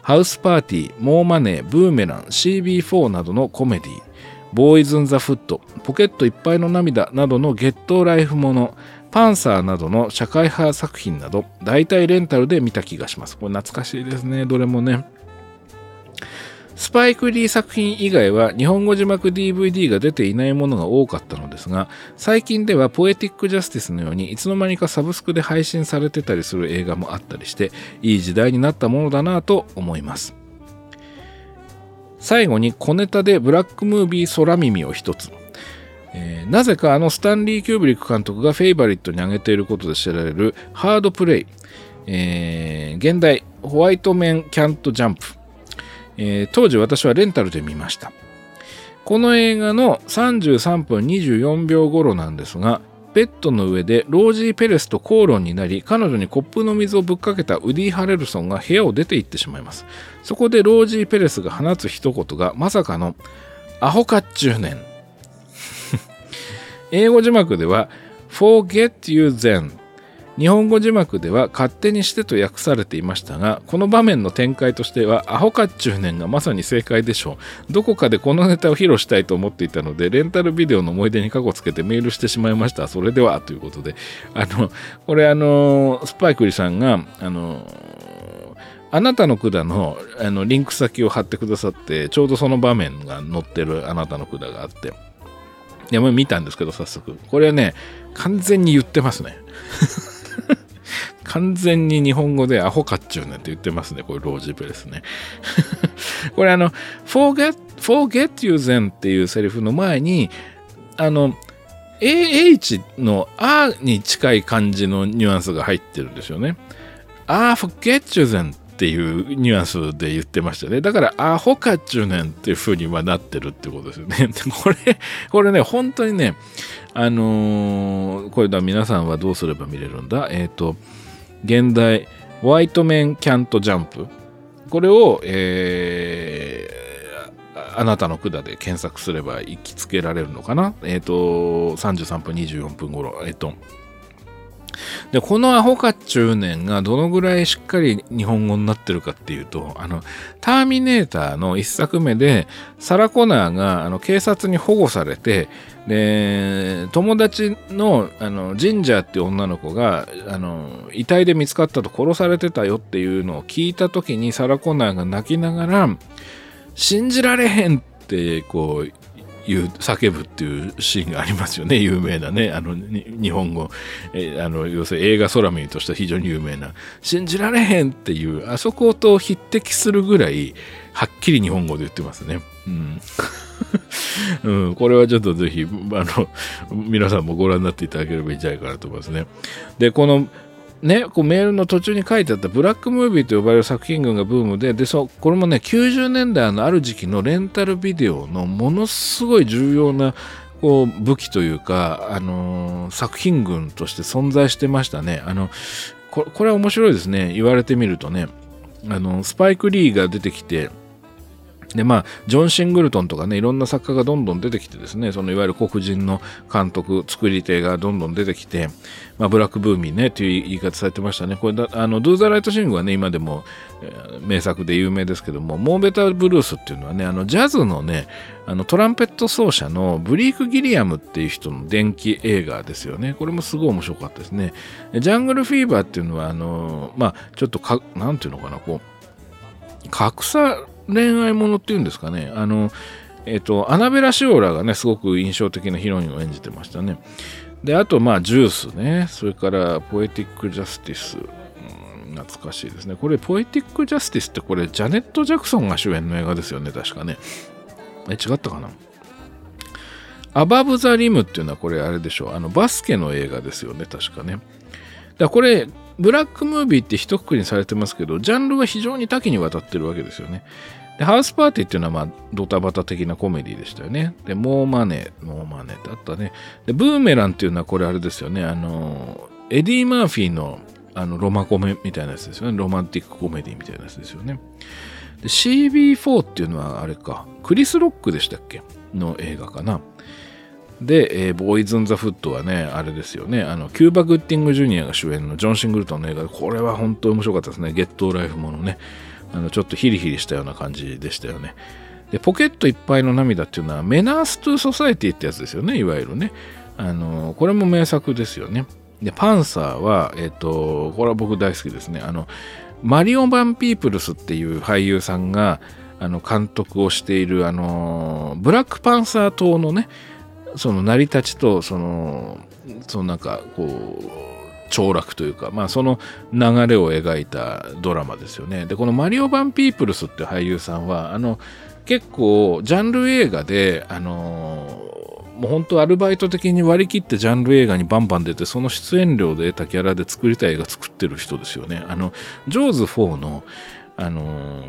[SPEAKER 1] ハウスパーティー、モーマネー、ブーメラン、CB4 などのコメディボーイズ・ン・ザ・フット、ポケットいっぱいの涙などのゲットライフもの、パンサーなどの社会派作品など、大体レンタルで見た気がします。これ懐かしいですね、どれもね。スパイク・リー作品以外は日本語字幕 DVD が出ていないものが多かったのですが、最近ではポエティックジャスティスのようにいつの間にかサブスクで配信されてたりする映画もあったりして、いい時代になったものだなと思います。最後に小ネタでブラックムービー空耳を一つ。えー、なぜかあのスタンリー・キューブリック監督がフェイバリットに挙げていることで知られるハードプレイ、えー、現代ホワイトメン・キャント・ジャンプえー、当時私はレンタルで見ました。この映画の33分24秒頃なんですが、ベッドの上でロージー・ペレスと口論になり、彼女にコップの水をぶっかけたウディ・ハレルソンが部屋を出て行ってしまいます。そこでロージー・ペレスが放つ一言がまさかのアホかっちゅうねん。英語字幕では Forget you then 日本語字幕では勝手にしてと訳されていましたが、この場面の展開としては、アホかっちゅうねんがまさに正解でしょう。どこかでこのネタを披露したいと思っていたので、レンタルビデオの思い出に過去つけてメールしてしまいました。それでは、ということで。あの、これあの、スパイクリさんが、あの、あなたの管のあのリンク先を貼ってくださって、ちょうどその場面が載ってるあなたの管があって、いや、もう見たんですけど、早速。これはね、完全に言ってますね。完全に日本語でアホかっちゅうねんって言ってますね。これロージブレスね。これあの、forget, forget you then っていうセリフの前に、あの、AH のあに近い感じのニュアンスが入ってるんですよね。あ forget you then っていうニュアンスで言ってましたね。だから、アホかっちゅうねんっていう風にはなってるってことですよね。これ、これね、本当にね、あのー、これだ、皆さんはどうすれば見れるんだ？えっ、ー、と、現代、ホワイトメンキャントジャンプ。これを、えー、あなたの管で検索すれば行きつけられるのかな？えっ、ー、と、33分24分頃。えっ、と、で、このアホかっちゅうねんがどのぐらいしっかり日本語になってるかっていうと、あの、ターミネーターの一作目で、サラ・コナーがあの警察に保護されて、で、友達のあのジンジャーっていう女の子があの遺体で見つかったと殺されてたよっていうのを聞いた時にサラ・コナーが泣きながら、信じられへんってこういう叫ぶっていうシーンがありますよね。有名なね。あの日本語。えあの要するに映画空耳としては非常に有名な「信じられへん」っていうあそこと匹敵するぐらいはっきり日本語で言ってますね。うん。うん、これはちょっとぜひ、あの、皆さんもご覧になっていただければいいんじゃないかなと思いますね。で、このね、こうメールの途中に書いてあったブラックムービーと呼ばれる作品群がブームででそこれもね90年代のある時期のレンタルビデオのものすごい重要なこう武器というか、あのー、作品群として存在してましたね。あのこれは面白いですね言われてみるとねあのスパイク・リーが出てきてでまあ、ジョン・シングルトンとかね、いろんな作家がどんどん出てきてですね、そのいわゆる黒人の監督、作り手がどんどん出てきて、まあ、ブラックブーミーね、という言い方されてましたね。これだ、あの、ドゥーザ・ライト・シングはね、今でも、えー、名作で有名ですけども、モーベタ・ブルースっていうのはね、あの、ジャズのね、あの、トランペット奏者のブリーク・ギリアムっていう人の電気映画ですよね。これもすごい面白かったですね。ジャングル・フィーバーっていうのは、あの、まあ、ちょっとか、なんていうのかな、こう、格差恋愛ものっていうんですかね。あの、えっ、と、アナベラ・シオラがね、すごく印象的なヒロインを演じてましたね。で、あと、まあ、ジュースね。それから、ポエティック・ジャスティス。懐かしいですね。これ、ポエティック・ジャスティスって、これ、ジャネット・ジャクソンが主演の映画ですよね、確かね。え、違ったかな？アバブ・ザ・リムっていうのは、これ、あれでしょう。あの、バスケの映画ですよね、確かね。だかこれ、ブラックムービーって一括りにされてますけど、ジャンルは非常に多岐にわたってるわけですよね。で、ハウスパーティーっていうのは、まあ、ドタバタ的なコメディでしたよね。で、モーマネー、モーマネーってあったね。で、ブーメランっていうのはこれあれですよね。あの、エディ・マーフィーのあのロマコメみたいなやつですよね。ロマンティックコメディみたいなやつですよね。で、CB4 っていうのはあれか、クリス・ロックでしたっけの映画かな。で、えー、ボーイズ・ン・ザ・フッドはね、あれですよね、あの、キューバ・グッディング・ジュニアが主演のジョン・シングルトンの映画で、これは本当に面白かったですね。ゲットーライフものね。あの、ちょっとヒリヒリしたような感じでしたよね。で、ポケットいっぱいの涙っていうのは、メナース・トゥ・ソサエティってやつですよね、いわゆるね。あの、これも名作ですよね。で、パンサーは、えっ、ー、と、これは僕大好きですね。あの、マリオ・ヴァン・ピーブルズっていう俳優さんが、あの、監督をしている、あの、ブラックパンサー党のね、その成り立ちとそのそのなんかこう凋落というか、まあ、その流れを描いたドラマですよね。でこのマリオ・バン・ピープルスって俳優さんはあの結構ジャンル映画であのもう本当アルバイト的に割り切ってジャンル映画にバンバン出てその出演料で得たキャラで作りたい映画作ってる人ですよね。あのジョーズ4のあの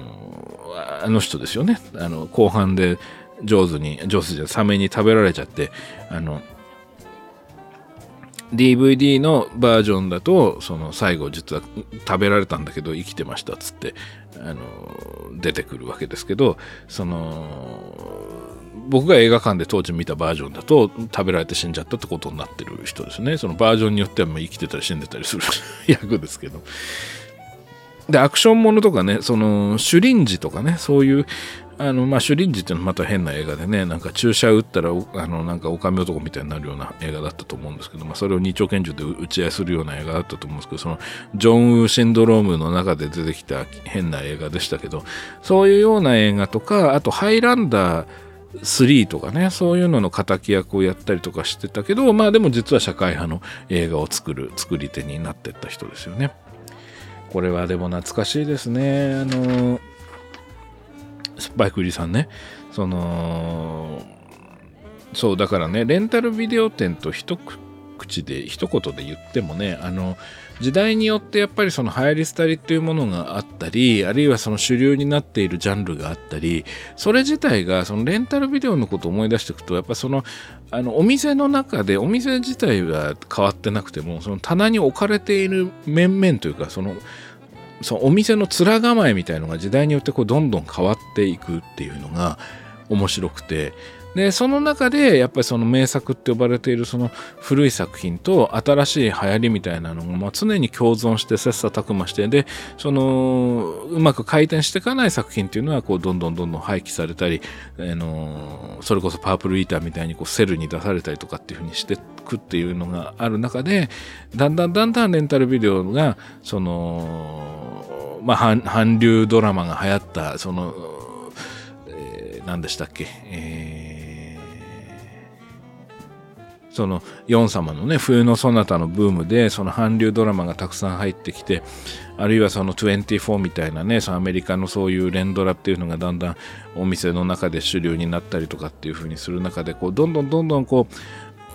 [SPEAKER 1] あの人ですよね。あの後半で上手に、上手じゃサメに食べられちゃって、あの、DVD のバージョンだと、その最後実は食べられたんだけど生きてましたっつって、あの、出てくるわけですけど、その、僕が映画館で当時見たバージョンだと食べられて死んじゃったってことになってる人ですね。そのバージョンによってはもう生きてたり死んでたりする 役ですけど。で、アクションものとかね、その、シュリンジとかね、そういう、あの、まあ、シュリンジっていうのはまた変な映画でね、なんか注射打ったら、あの、なんか狼男みたいになるような映画だったと思うんですけど、まあ、それを二丁拳銃で打ち合いするような映画だったと思うんですけど、その、ジョン・ウーシンドロームの中で出てきた変な映画でしたけど、そういうような映画とか、あと、ハイランダー、3とかね、そういうのの敵役をやったりとかしてたけど、まあでも実は社会派の映画を作る、作り手になってった人ですよね。これはでも懐かしいですね。あの、スパイクリさんね。その、そう、だからね、レンタルビデオ店と一口で、一言で言ってもね、あの、時代によってやっぱりその流行り廃りっていうものがあったり、あるいはその主流になっているジャンルがあったり、それ自体がそのレンタルビデオのことを思い出していくと、やっぱその、あの、お店の中で、お店自体は変わってなくても、その棚に置かれている面々というか、その、そのお店の面構えみたいのが時代によってこうどんどん変わっていくっていうのが面白くてでその中でやっぱりその名作って呼ばれているその古い作品と新しい流行りみたいなのが、まあ、常に共存して切磋琢磨してでそのうまく回転していかない作品っていうのはこうどんどんどんどん廃棄されたり、あのそれこそパープルイーターみたいにこうセルに出されたりとかっていうふうにしていくっていうのがある中でだんだんだんだんレンタルビデオがそのまあ韓流ドラマが流行ったその、えー、何でしたっけ、えーそのヨン様のね、冬のソナタのブームで、その韓流ドラマがたくさん入ってきて、あるいはその24みたいなね、そのアメリカのそういう連ドラっていうのがだんだんお店の中で主流になったりとかっていう風にする中で、こう、どんどんどんどんこう、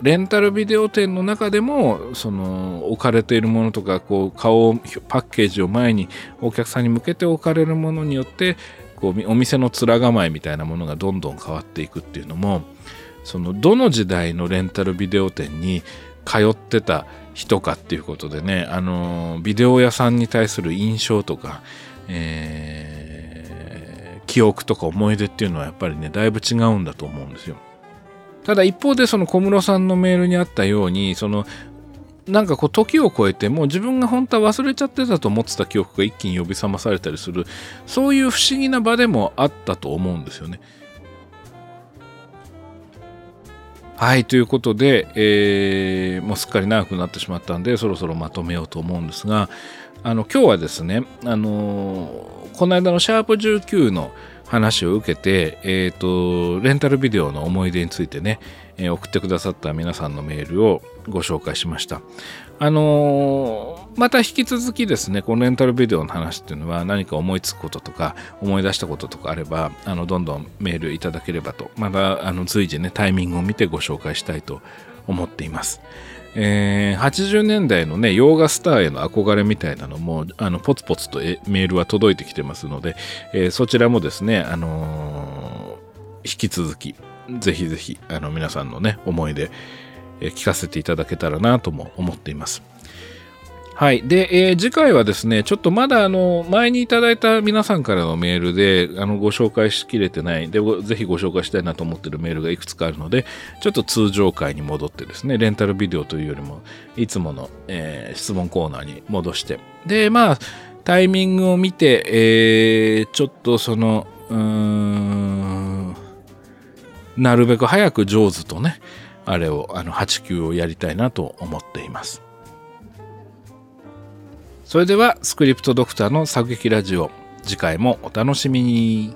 [SPEAKER 1] レンタルビデオ店の中でも、その置かれているものとか、こう、顔、パッケージを前にお客さんに向けて置かれるものによって、こう、お店の面構えみたいなものがどんどん変わっていくっていうのも、そのどの時代のレンタルビデオ店に通ってた人かっていうことでね、あのビデオ屋さんに対する印象とか、えー、記憶とか思い出っていうのはやっぱりね、だいぶ違うんだと思うんですよ。ただ一方でその小室さんのメールにあったように、そのなんかこう時を超えてもう自分が本当は忘れちゃってたと思ってた記憶が一気に呼び覚まされたりするそういう不思議な場でもあったと思うんですよね。はい、ということで、えー、もうすっかり長くなってしまったんで、そろそろまとめようと思うんですが、あの、今日はですね、あのー、この間のシャープ19の話を受けて、えっ、ー、と、レンタルビデオの思い出についてね、えー、送ってくださった皆さんのメールをご紹介しました。あの、また引き続きですね、このレンタルビデオの話っていうのは何か思いつくこととか思い出したこととかあれば、あの、どんどんメールいただければと、また、あの、随時ね、タイミングを見てご紹介したいと思っています。えー、80年代のね、洋画スターへの憧れみたいなのも、あの、ポツポツとメールは届いてきてますので、えー、そちらもですね、あのー、引き続き、ぜひぜひ、あの、皆さんのね、思い出、え聞かせていただけたらなとも思っています。はい。で、えー、次回はですね、ちょっとまだあの、前にいただいた皆さんからのメールで、あの、ご紹介しきれてない、で、ぜひご紹介したいなと思ってるメールがいくつかあるので、ちょっと通常回に戻ってですね、レンタルビデオというよりも、いつもの、えー、質問コーナーに戻して、で、まあ、タイミングを見て、えー、ちょっとその、うーん、なるべく早く上手とね、あれを、あの、8級をやりたいなと思っています。それでは、スクリプトドクターの作劇ラジオ、次回もお楽しみに。